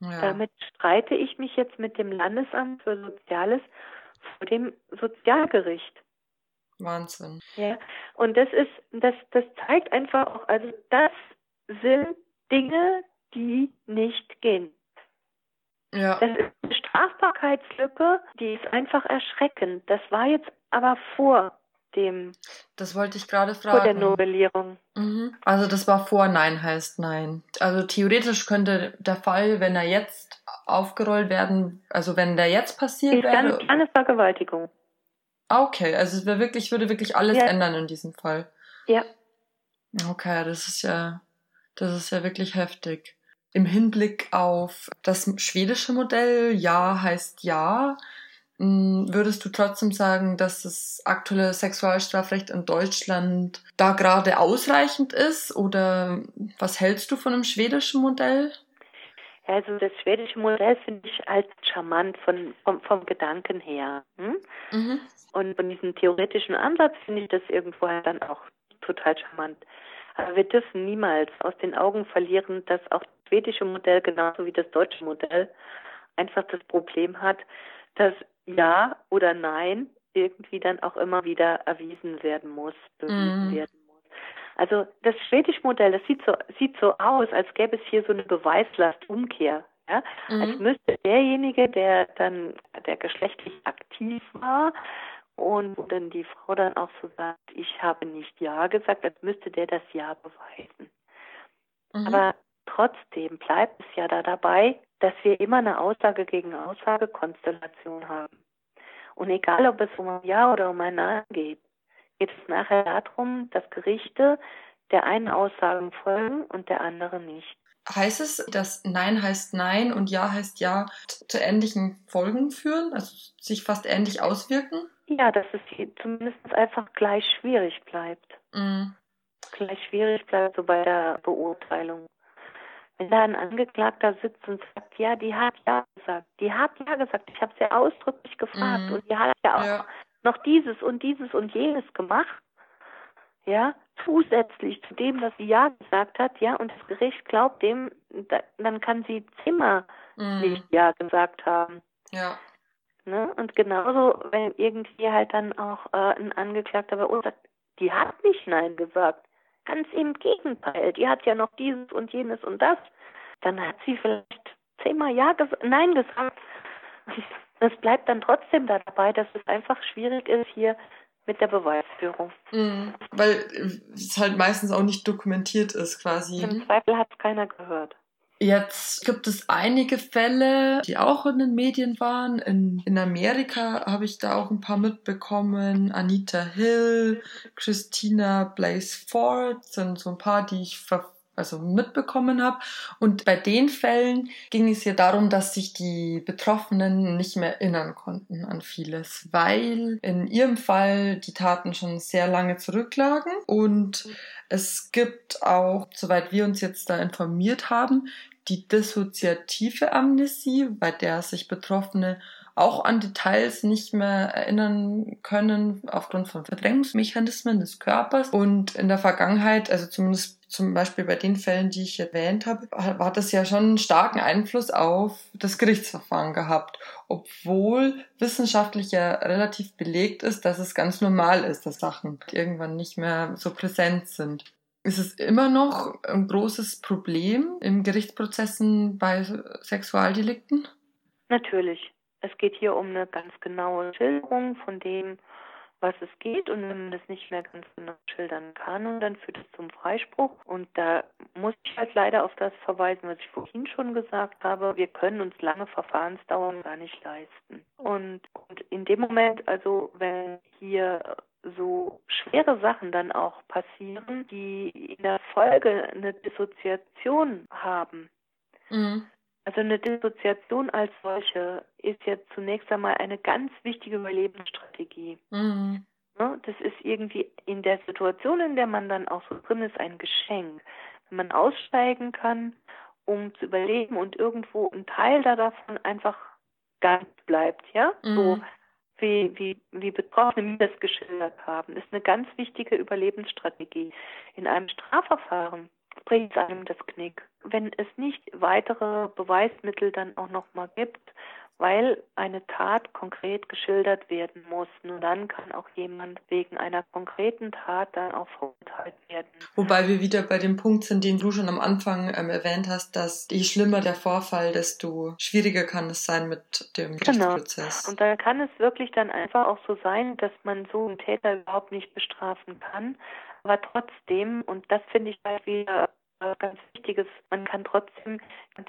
Ja. Damit streite ich mich jetzt mit dem Landesamt für Soziales vor dem Sozialgericht. Wahnsinn. Ja, und das ist, das, das zeigt einfach auch, also das sind Dinge, die nicht gehen. Ja. Das ist eine Strafbarkeitslücke, die ist einfach erschreckend. Das war jetzt aber vor dem, Das wollte ich gerade vor der fragen. Novellierung. Mhm. Also das war vor Nein heißt Nein. Also theoretisch könnte der Fall, wenn er jetzt aufgerollt werden, also wenn der jetzt passiert Ist wäre. ganz eine Vergewaltigung. Ah, Okay, also es wäre wirklich, würde wirklich alles Ja. ändern in diesem Fall. Ja. Okay, das ist ja, das ist ja wirklich heftig. Im Hinblick auf das schwedische Modell, ja heißt ja, mh, würdest du trotzdem sagen, dass das aktuelle Sexualstrafrecht in Deutschland da gerade ausreichend ist? Oder was hältst du von dem schwedischen Modell? Also das schwedische Modell finde ich als charmant von, vom, vom Gedanken her. Hm? Mhm. Und von diesem theoretischen Ansatz finde ich das irgendwo halt dann auch total charmant. Aber wir dürfen niemals aus den Augen verlieren, dass auch das schwedische Modell genauso wie das deutsche Modell einfach das Problem hat, dass Ja oder Nein irgendwie dann auch immer wieder erwiesen werden muss, bewiesen Mhm. werden muss. Also das schwedische Modell, das sieht so, sieht so aus, als gäbe es hier so eine Beweislastumkehr. Ja? Als Mhm. müsste derjenige, der dann, der geschlechtlich aktiv war und wo dann die Frau dann auch so sagt, ich habe nicht Ja gesagt, als müsste der das Ja beweisen. Mhm. Aber trotzdem bleibt es ja da dabei, dass wir immer eine Aussage gegen Aussage-Konstellation haben. Und egal, ob es um ein Ja oder um ein Nein geht, geht es nachher darum, dass Gerichte der einen Aussagen folgen und der anderen nicht. Heißt es, dass Nein heißt Nein und Ja heißt Ja zu ähnlichen Folgen führen, also sich fast ähnlich auswirken? Ja, dass es zumindest einfach gleich schwierig bleibt. Mhm. Gleich schwierig bleibt so bei der Beurteilung. Wenn da ein Angeklagter sitzt und sagt, ja, die hat ja gesagt, die hat ja gesagt, ich habe sie ausdrücklich gefragt Mhm. und die hat ja auch Ja. Noch dieses und dieses und jenes gemacht, ja, zusätzlich zu dem, was sie ja gesagt hat, ja, und das Gericht glaubt dem, da, dann kann sie zehnmal Mhm. nicht ja gesagt haben. Ja. Ne? Und genauso, wenn irgendwie halt dann auch äh, ein Angeklagter bei uns sagt, die hat nicht Nein gesagt. Ganz im Gegenteil, die hat ja noch dieses und jenes und das. Dann hat sie vielleicht zehnmal Ja ges Nein gesagt. Und es bleibt dann trotzdem da dabei, dass es einfach schwierig ist hier mit der Beweisführung. Mhm. Weil äh, es halt meistens auch nicht dokumentiert ist, quasi. Im Zweifel hat es keiner gehört. Jetzt gibt es einige Fälle, die auch in den Medien waren. In, in Amerika habe ich da auch ein paar mitbekommen. Anita Hill, Christina Blaze Ford sind so ein paar, die ich ver also mitbekommen habe. Und bei den Fällen ging es ja darum, dass sich die Betroffenen nicht mehr erinnern konnten an vieles, weil in ihrem Fall die Taten schon sehr lange zurücklagen und es gibt auch, soweit wir uns jetzt da informiert haben, die dissoziative Amnesie, bei der sich Betroffene auch an Details nicht mehr erinnern können aufgrund von Verdrängungsmechanismen des Körpers. Und in der Vergangenheit, also zumindest zum Beispiel bei den Fällen, die ich erwähnt habe, hat das ja schon einen starken Einfluss auf das Gerichtsverfahren gehabt, obwohl wissenschaftlich ja relativ belegt ist, dass es ganz normal ist, dass Sachen irgendwann nicht mehr so präsent sind. Ist es immer noch ein großes Problem in Gerichtsprozessen bei Sexualdelikten? Natürlich. Es geht hier um eine ganz genaue Schilderung von dem, was es geht. Und wenn man das nicht mehr ganz genau schildern kann, dann führt es zum Freispruch. Und da muss ich halt leider auf das verweisen, was ich vorhin schon gesagt habe. Wir können uns lange Verfahrensdauern gar nicht leisten. Und, und in dem Moment, also wenn hier so schwere Sachen dann auch passieren, die in der Folge eine Dissoziation haben. Mhm. Also eine Dissoziation als solche ist ja zunächst einmal eine ganz wichtige Überlebensstrategie. Mhm. Das ist irgendwie in der Situation, in der man dann auch so drin ist, ein Geschenk. Wenn man aussteigen kann, um zu überleben und irgendwo ein Teil da davon einfach ganz bleibt, ja? Mhm. So wie, wie, wie Betroffene mir das geschildert haben, ist eine ganz wichtige Überlebensstrategie. In einem Strafverfahren bringt es einem das Knick. Wenn es nicht weitere Beweismittel dann auch nochmal gibt, weil eine Tat konkret geschildert werden muss. Nur dann kann auch jemand wegen einer konkreten Tat dann auch verurteilt werden. Wobei wir wieder bei dem Punkt sind, den du schon am Anfang ähm, erwähnt hast, dass je schlimmer der Vorfall, desto schwieriger kann es sein mit dem genau. Gerichtsprozess. Und da kann es wirklich dann einfach auch so sein, dass man so einen Täter überhaupt nicht bestrafen kann. Aber trotzdem, und das finde ich halt wieder ganz Wichtiges, man kann trotzdem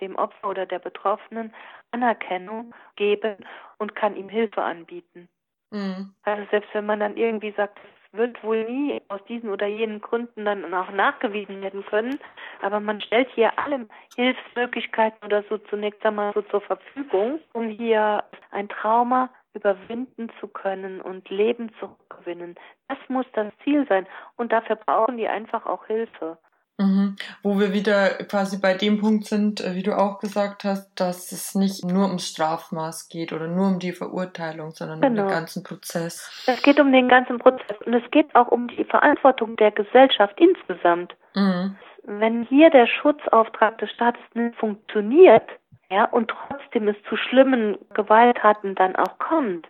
dem Opfer oder der Betroffenen Anerkennung geben und kann ihm Hilfe anbieten. Mhm. Also selbst wenn man dann irgendwie sagt, es wird wohl nie aus diesen oder jenen Gründen dann auch nachgewiesen werden können, aber man stellt hier alle Hilfsmöglichkeiten oder so zunächst einmal so zur Verfügung, um hier ein Trauma überwinden zu können und Leben zurückgewinnen. Das muss das Ziel sein. Und dafür brauchen die einfach auch Hilfe. Mhm. Wo wir wieder quasi bei dem Punkt sind, äh, wie du auch gesagt hast, dass es nicht nur ums Strafmaß geht oder nur um die Verurteilung, sondern genau. um den genau. ganzen Prozess. Es geht um den ganzen Prozess und es geht auch um die Verantwortung der Gesellschaft insgesamt. Mhm. Wenn hier der Schutzauftrag des Staates nicht funktioniert, ja, und trotzdem es zu schlimmen Gewalttaten dann auch kommt,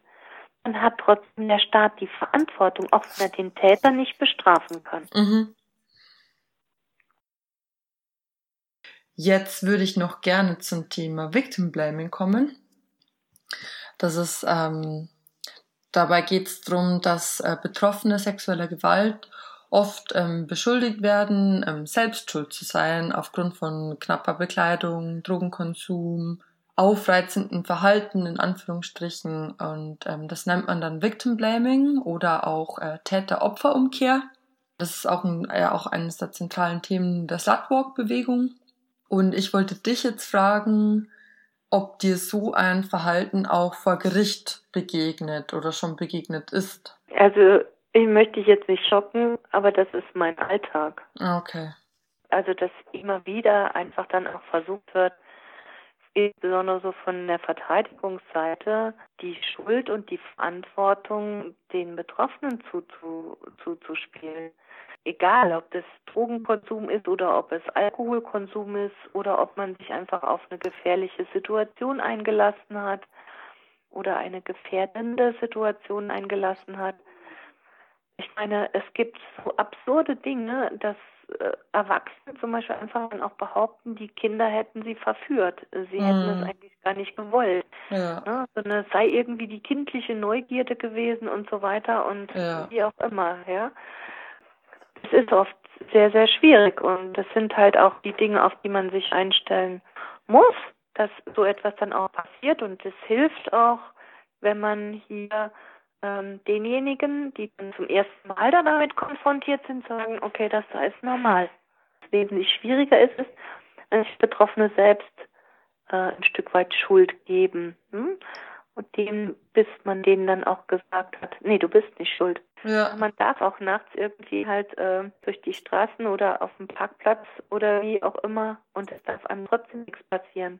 dann hat trotzdem der Staat die Verantwortung, auch wenn er den Täter nicht bestrafen kann. Mhm. Jetzt würde ich noch gerne zum Thema Victim Blaming kommen. Das ist, ähm, dabei geht es darum, dass äh, Betroffene sexueller Gewalt oft ähm, beschuldigt werden, ähm, selbst schuld zu sein aufgrund von knapper Bekleidung, Drogenkonsum, aufreizenden Verhalten in Anführungsstrichen und ähm, das nennt man dann Victim Blaming oder auch äh, Täter-Opfer-Umkehr. Das ist auch, ein, äh, auch eines der zentralen Themen der Slutwalk-Bewegung. Und ich wollte dich jetzt fragen, ob dir so ein Verhalten auch vor Gericht begegnet oder schon begegnet ist. Also ich möchte dich jetzt nicht schocken, aber das ist mein Alltag. Ah, okay. Also dass immer wieder einfach dann auch versucht wird, insbesondere so von der Verteidigungsseite, die Schuld und die Verantwortung den Betroffenen zuzuspielen egal, ob das Drogenkonsum ist oder ob es Alkoholkonsum ist oder ob man sich einfach auf eine gefährliche Situation eingelassen hat oder eine gefährdende Situation eingelassen hat. Ich meine, es gibt so absurde Dinge, dass äh, Erwachsene zum Beispiel einfach dann auch behaupten, die Kinder hätten sie verführt. Sie mm. hätten es mhm. eigentlich gar nicht gewollt. Ja. Ne? Sondern es sei irgendwie die kindliche Neugierde gewesen und so weiter und ja. wie auch immer, ja es ist oft sehr, sehr schwierig und das sind halt auch die Dinge, auf die man sich einstellen muss, dass so etwas dann auch passiert und es hilft auch, wenn man hier ähm, denjenigen, die dann zum ersten Mal dann damit konfrontiert sind, sagen, okay, das ist normal. Wesentlich schwieriger ist es, wenn sich Betroffene selbst äh, ein Stück weit Schuld geben. Hm? Und dem, bis man denen dann auch gesagt hat, nee, du bist nicht schuld. Ja. Man darf auch nachts irgendwie halt äh, durch die Straßen oder auf dem Parkplatz oder wie auch immer und es darf einem trotzdem nichts passieren.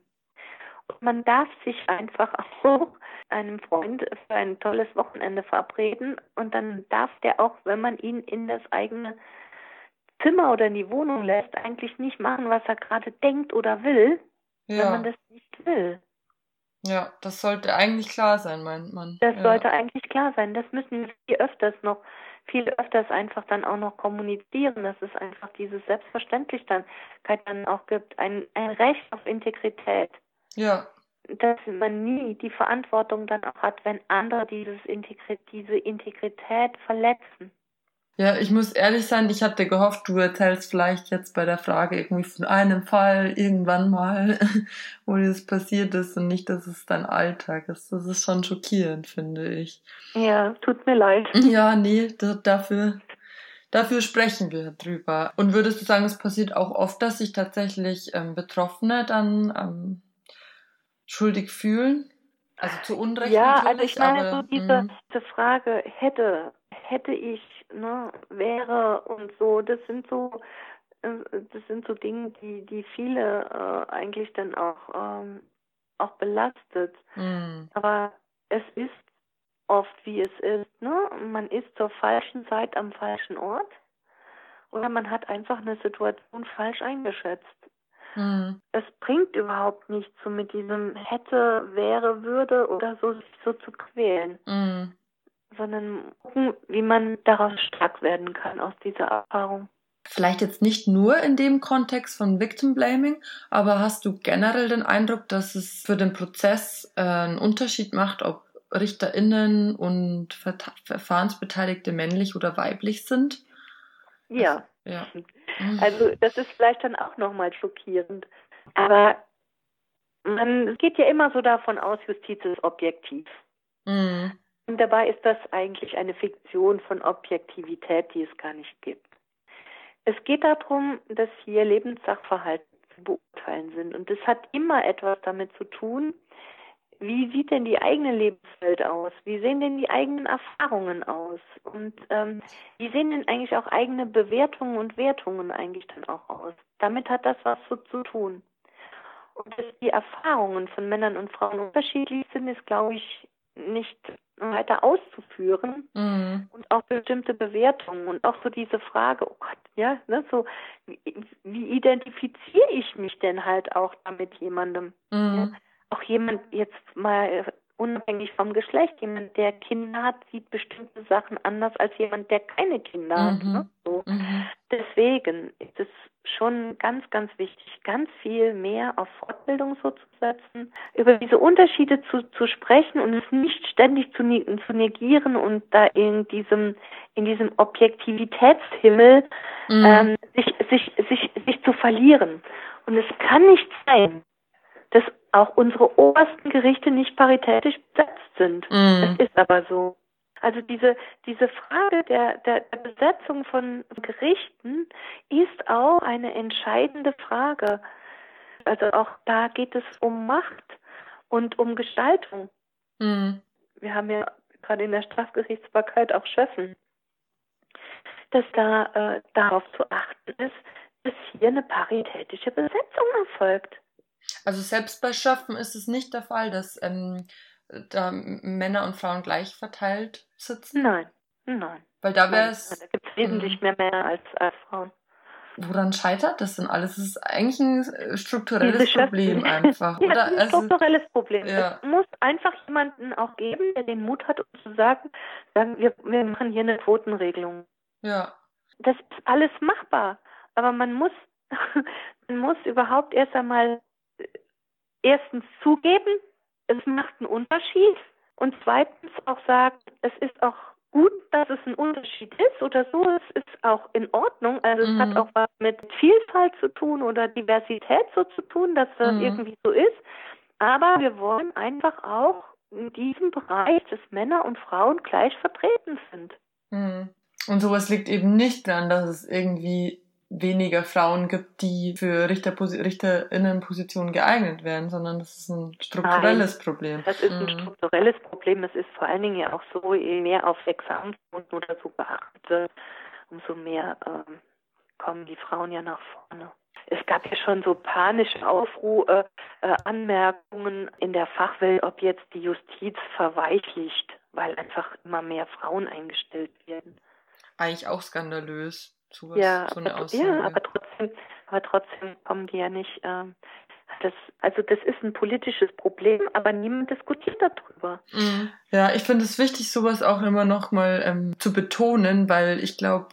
Man darf sich einfach auch einem Freund für ein tolles Wochenende verabreden und dann darf der auch, wenn man ihn in das eigene Zimmer oder in die Wohnung lässt, eigentlich nicht machen, was er gerade denkt oder will, ja. wenn man das nicht will. Ja, das sollte eigentlich klar sein, meint man. Das ja. sollte eigentlich klar sein. Das müssen wir öfters noch, viel öfters einfach dann auch noch kommunizieren, dass es einfach diese Selbstverständlichkeit dann auch gibt. Ein, ein Recht auf Integrität. Ja. Dass man nie die Verantwortung dann auch hat, wenn andere dieses Integri diese Integrität verletzen. Ja, ich muss ehrlich sein, ich hatte gehofft, du erzählst vielleicht jetzt bei der Frage irgendwie von einem Fall irgendwann mal, wo das passiert ist und nicht, dass es dein Alltag ist. Das ist schon schockierend, finde ich. Ja, tut mir leid. Ja, nee, dafür, dafür sprechen wir drüber. Und würdest du sagen, es passiert auch oft, dass sich tatsächlich ähm, Betroffene dann ähm, schuldig fühlen? Also zu Unrecht Ja, also ich meine aber, so diese, mhm. diese Frage, hätte, hätte ich, ne, wäre und so, das sind so, äh, das sind so Dinge, die, die viele äh, eigentlich dann auch, ähm, auch belastet. Mhm. Aber es ist oft, wie es ist, ne? Man ist zur falschen Zeit am falschen Ort oder man hat einfach eine Situation falsch eingeschätzt. Mhm. Es bringt überhaupt nichts, so mit diesem hätte, wäre, würde oder so, sich so zu quälen. Mhm. Sondern gucken, wie man daraus stark werden kann aus dieser Erfahrung. Vielleicht jetzt nicht nur in dem Kontext von Victim Blaming, aber hast du generell den Eindruck, dass es für den Prozess äh, einen Unterschied macht, ob RichterInnen und Verfahrensbeteiligte männlich oder weiblich sind? Ja. Also, ja. Also das ist vielleicht dann auch nochmal schockierend. Aber man es geht ja immer so davon aus, Justiz ist objektiv. Mhm. Und dabei ist das eigentlich eine Fiktion von Objektivität, die es gar nicht gibt. Es geht darum, dass hier Lebenssachverhalte zu beurteilen sind. Und das hat immer etwas damit zu tun, wie sieht denn die eigene Lebenswelt aus? Wie sehen denn die eigenen Erfahrungen aus? Und ähm, wie sehen denn eigentlich auch eigene Bewertungen und Wertungen eigentlich dann auch aus? Damit hat das was so zu tun. Und dass die Erfahrungen von Männern und Frauen unterschiedlich sind, ist, glaube ich, nicht weiter auszuführen mhm. und auch bestimmte Bewertungen und auch so diese Frage, oh Gott, ja, ne, so wie, wie identifiziere ich mich denn halt auch da mit jemandem? Mhm. Ja? Auch jemand jetzt mal unabhängig vom Geschlecht, jemand, der Kinder hat, sieht bestimmte Sachen anders als jemand, der keine Kinder mhm. hat. Ne? So. Mhm. Deswegen ist es schon ganz, ganz wichtig, ganz viel mehr auf Fortbildung so zu setzen, über diese Unterschiede zu, zu sprechen und es nicht ständig zu, zu negieren und da in diesem, in diesem Objektivitätshimmel mhm. ähm, sich, sich, sich, sich zu verlieren. Und es kann nicht sein, dass auch unsere obersten Gerichte nicht paritätisch besetzt sind. Mm. Das ist aber so. Also diese, diese Frage der, der, der Besetzung von Gerichten ist auch eine entscheidende Frage. Also auch da geht es um Macht und um Gestaltung. Mm. Wir haben ja gerade in der Strafgerichtsbarkeit auch Schöffen, dass da äh, darauf zu achten ist, dass hier eine paritätische Besetzung erfolgt. Also selbst bei Schöpfen ist es nicht der Fall, dass ähm, da Männer und Frauen gleich verteilt sitzen? Nein, nein. Weil da wäre es. Da gibt es wesentlich mehr Männer als, als Frauen. Woran scheitert das denn alles? Es ist eigentlich ein äh, strukturelles Problem einfach. ja, oder? ein also, strukturelles Problem. Ja. Es muss einfach jemanden auch geben, der den Mut hat, um zu sagen, sagen wir, wir machen hier eine Quotenregelung. Ja. Das ist alles machbar. Aber man muss, man muss überhaupt erst einmal erstens zugeben, es macht einen Unterschied und zweitens auch sagen, es ist auch gut, dass es ein Unterschied ist oder so, es ist auch in Ordnung. Also mhm. es hat mhm. auch was mit Vielfalt zu tun oder Diversität so zu tun, dass das mhm. irgendwie so ist. Aber wir wollen einfach auch in diesem Bereich, dass Männer und Frauen gleich vertreten sind. Mhm. Und sowas liegt eben nicht daran, dass es irgendwie weniger Frauen gibt, die für Richter, Richterinnenpositionen geeignet werden, sondern das ist ein strukturelles Nein, Problem. Das ist ein mhm. strukturelles Problem. Es ist vor allen Dingen ja auch so, je mehr auf Examensrunden oder so beachtet wird, umso mehr ähm, kommen die Frauen ja nach vorne. Es gab ja schon so panische Aufruhr, äh, äh, Anmerkungen in der Fachwelt, ob jetzt die Justiz verweichlicht, weil einfach immer mehr Frauen eingestellt werden. Eigentlich auch skandalös sowas, ja, so eine Aussage. Ja, aber trotzdem, aber trotzdem kommen die ja nicht. Ähm, das, also das ist ein politisches Problem, aber niemand diskutiert darüber. Mhm. Ja, ich finde es wichtig, sowas auch immer noch mal ähm, zu betonen, weil ich glaube,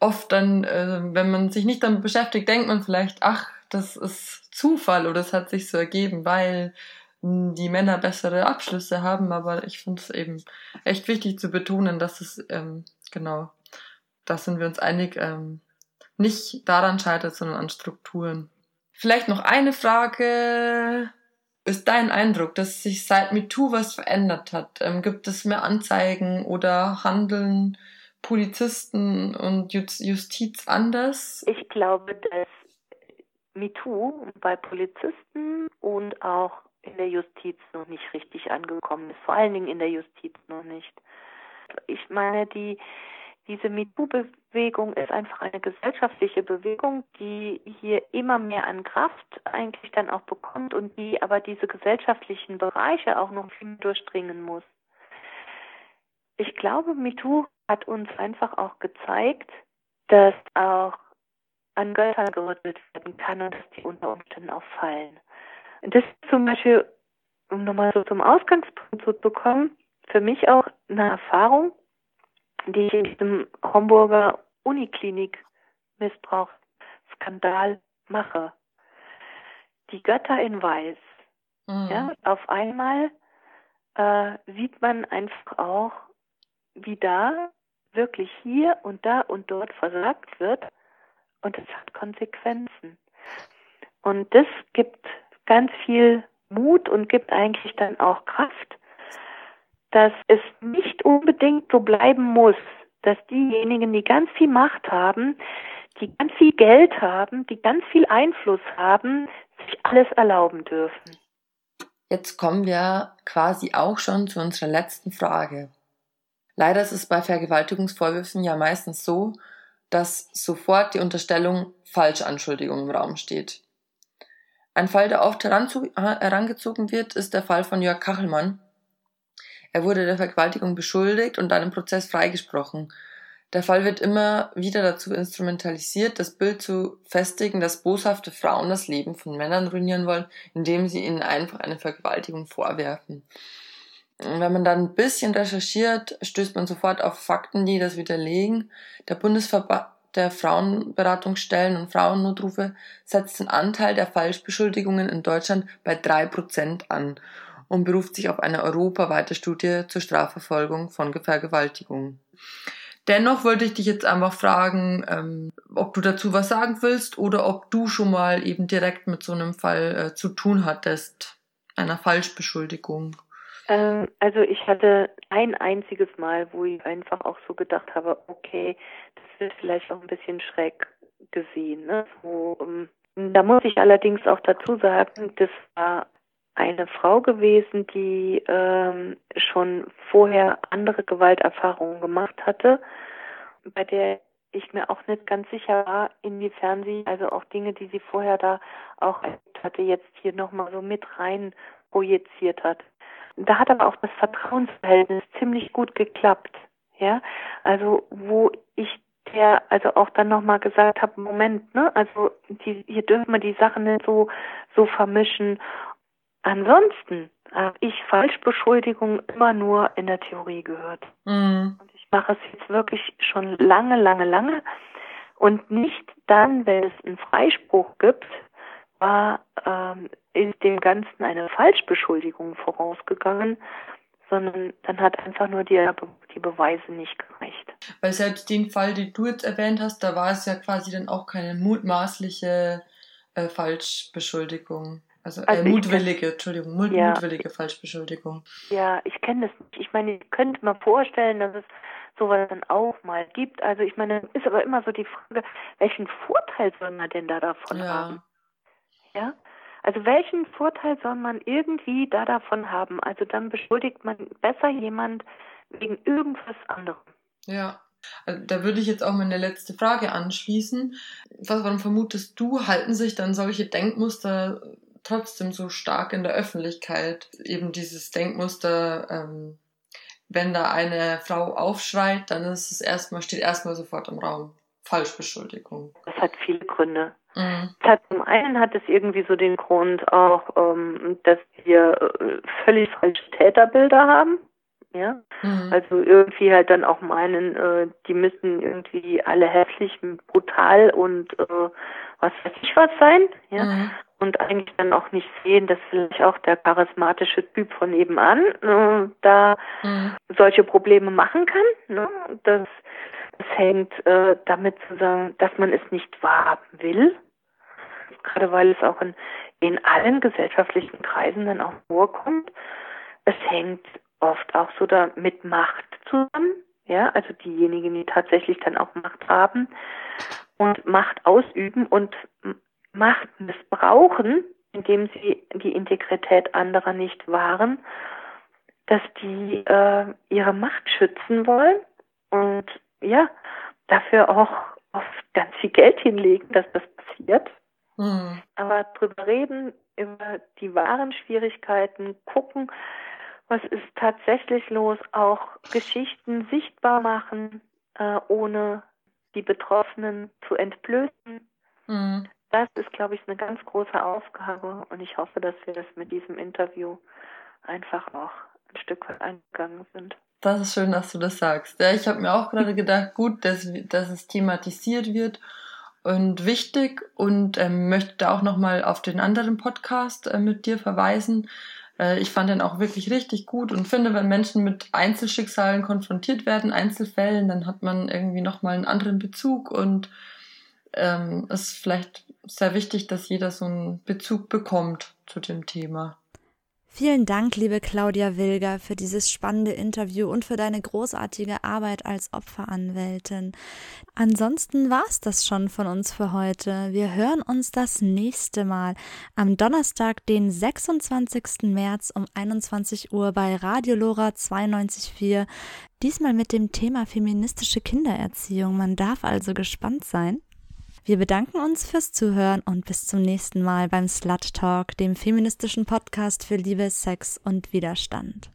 oft dann, äh, wenn man sich nicht damit beschäftigt, denkt man vielleicht, ach, das ist Zufall oder es hat sich so ergeben, weil die Männer bessere Abschlüsse haben, aber ich finde es eben echt wichtig zu betonen, dass es ähm, genau da sind wir uns einig, ähm, nicht daran scheitert, sondern an Strukturen. Vielleicht noch eine Frage. Ist dein Eindruck, dass sich seit MeToo was verändert hat? Ähm, gibt es mehr Anzeigen oder handeln Polizisten und Justiz anders? Ich glaube, dass MeToo bei Polizisten und auch in der Justiz noch nicht richtig angekommen ist. Vor allen Dingen in der Justiz noch nicht. Ich meine, die, diese MeToo-Bewegung ist einfach eine gesellschaftliche Bewegung, die hier immer mehr an Kraft eigentlich dann auch bekommt und die aber diese gesellschaftlichen Bereiche auch noch viel durchdringen muss. Ich glaube, MeToo hat uns einfach auch gezeigt, dass auch an Göttern gerüttelt werden kann und dass die unter Umständen auch fallen. Das ist zum Beispiel, um nochmal so zum Ausgangspunkt zu bekommen, für mich auch eine Erfahrung, die ich in diesem Homburger Uniklinik Missbrauchsskandal mache. Die Götter in Weiß. Mhm. Ja, auf einmal äh, sieht man einfach auch, wie da wirklich hier und da und dort versagt wird und es hat Konsequenzen. Und das gibt ganz viel Mut und gibt eigentlich dann auch Kraft, dass es nicht unbedingt so bleiben muss, dass diejenigen, die ganz viel Macht haben, die ganz viel Geld haben, die ganz viel Einfluss haben, sich alles erlauben dürfen. Jetzt kommen wir quasi auch schon zu unserer letzten Frage. Leider ist es bei Vergewaltigungsvorwürfen ja meistens so, dass sofort die Unterstellung Falschanschuldigung im Raum steht. Ein Fall, der oft herangezogen wird, ist der Fall von Jörg Kachelmann. Er wurde der Vergewaltigung beschuldigt und dann im Prozess freigesprochen. Der Fall wird immer wieder dazu instrumentalisiert, das Bild zu festigen, dass boshafte Frauen das Leben von Männern ruinieren wollen, indem sie ihnen einfach eine Vergewaltigung vorwerfen. Wenn man dann ein bisschen recherchiert, stößt man sofort auf Fakten, die das widerlegen. Der Bundesverband der Frauenberatungsstellen und Frauennotrufe setzt den Anteil der Falschbeschuldigungen in Deutschland bei drei Prozent an und beruft sich auf eine europaweite Studie zur Strafverfolgung von Vergewaltigungen. Dennoch wollte ich dich jetzt einfach fragen, ähm, ob du dazu was sagen willst oder ob du schon mal eben direkt mit so einem Fall äh, zu tun hattest, einer Falschbeschuldigung. Ähm, also ich hatte ein einziges Mal, wo ich einfach auch so gedacht habe, okay, das wird vielleicht auch ein bisschen schräg gesehen. Ne? So, um, ähm, da muss ich allerdings auch dazu sagen, das war eine Frau gewesen, die ähm, schon vorher andere Gewalterfahrungen gemacht hatte, bei der ich mir auch nicht ganz sicher war, inwiefern sie also auch Dinge, die sie vorher da auch hatte, jetzt hier nochmal so mit rein projiziert hat. Da hat aber auch das Vertrauensverhältnis ziemlich gut geklappt. Ja, also wo ich der also auch dann nochmal gesagt habe, Moment, ne, also die, hier dürfen wir die Sachen nicht so so vermischen. Ansonsten habe ich Falschbeschuldigungen immer nur in der Theorie gehört. Mhm. Und ich mache es jetzt wirklich schon lange, lange, lange. Und nicht dann, wenn es einen Freispruch gibt, war ähm, ist dem Ganzen eine Falschbeschuldigung vorausgegangen, sondern dann hat einfach nur die, die Beweise nicht gereicht. Weil selbst den Fall, den du jetzt erwähnt hast, da war es ja quasi dann auch keine mutmaßliche äh, Falschbeschuldigung. Also, äh, also mutwillige, kenn, Entschuldigung, mut, ja, mutwillige Falschbeschuldigung. Ja, ich kenne das nicht. Ich meine, ich könnte mir vorstellen, dass es sowas dann auch mal gibt. Also ich meine, ist aber immer so die Frage, welchen Vorteil soll man denn da davon ja. haben? Ja, also welchen Vorteil soll man irgendwie da davon haben? Also dann beschuldigt man besser jemand wegen irgendwas anderem. Ja. Also da würde ich jetzt auch meine letzte Frage anschließen. Was, warum vermutest du, halten sich dann solche Denkmuster trotzdem so stark in der Öffentlichkeit? Eben dieses Denkmuster, ähm, wenn da eine Frau aufschreit, dann ist es erstmal, steht erstmal sofort im Raum. Falschbeschuldigung. Das hat viele Gründe. Mhm. Hat, zum einen hat es irgendwie so den Grund auch, ähm, dass wir äh, völlig falsche Täterbilder haben. Ja, mhm. also irgendwie halt dann auch meinen, äh, die müssen irgendwie alle hässlich, brutal und äh, was weiß ich was sein, ja, mhm. und eigentlich dann auch nicht sehen, dass vielleicht auch der charismatische Typ von nebenan äh, da mhm. solche Probleme machen kann, ne, dass Es hängt äh, damit zusammen, dass man es nicht wahrhaben will, gerade weil es auch in, in allen gesellschaftlichen Kreisen dann auch vorkommt. Es hängt oft auch so da mit Macht zusammen, ja, also diejenigen, die tatsächlich dann auch Macht haben und Macht ausüben und Macht missbrauchen, indem sie die Integrität anderer nicht wahren, dass die äh, ihre Macht schützen wollen und ja, dafür auch oft ganz viel Geld hinlegen, dass das passiert. Mhm. Aber drüber reden, über die wahren Schwierigkeiten, gucken, was ist tatsächlich los, auch Geschichten sichtbar machen, äh, ohne die Betroffenen zu entblößen. Mhm. Das ist, glaube ich, eine ganz große Aufgabe und ich hoffe, dass wir das mit diesem Interview einfach auch ein Stück weit eingegangen sind. Das ist schön, dass du das sagst. Ja, ich habe mir auch gerade gedacht, gut, dass, dass es thematisiert wird und wichtig und ähm, möchte da auch nochmal auf den anderen Podcast äh, mit dir verweisen. Äh, ich fand den auch wirklich richtig gut und finde, wenn Menschen mit Einzelschicksalen konfrontiert werden, Einzelfällen, dann hat man irgendwie nochmal einen anderen Bezug und ähm, ist vielleicht sehr wichtig, dass jeder so einen Bezug bekommt zu dem Thema. Vielen Dank, liebe Claudia Wilger, für dieses spannende Interview und für deine großartige Arbeit als Opferanwältin. Ansonsten war es das schon von uns für heute. Wir hören uns das nächste Mal am Donnerstag, den 26. März um 21 Uhr bei Radio Lora 92.4. Diesmal mit dem Thema feministische Kindererziehung. Man darf also gespannt sein. Wir bedanken uns fürs Zuhören und bis zum nächsten Mal beim Slut Talk, dem feministischen Podcast für Liebe, Sex und Widerstand.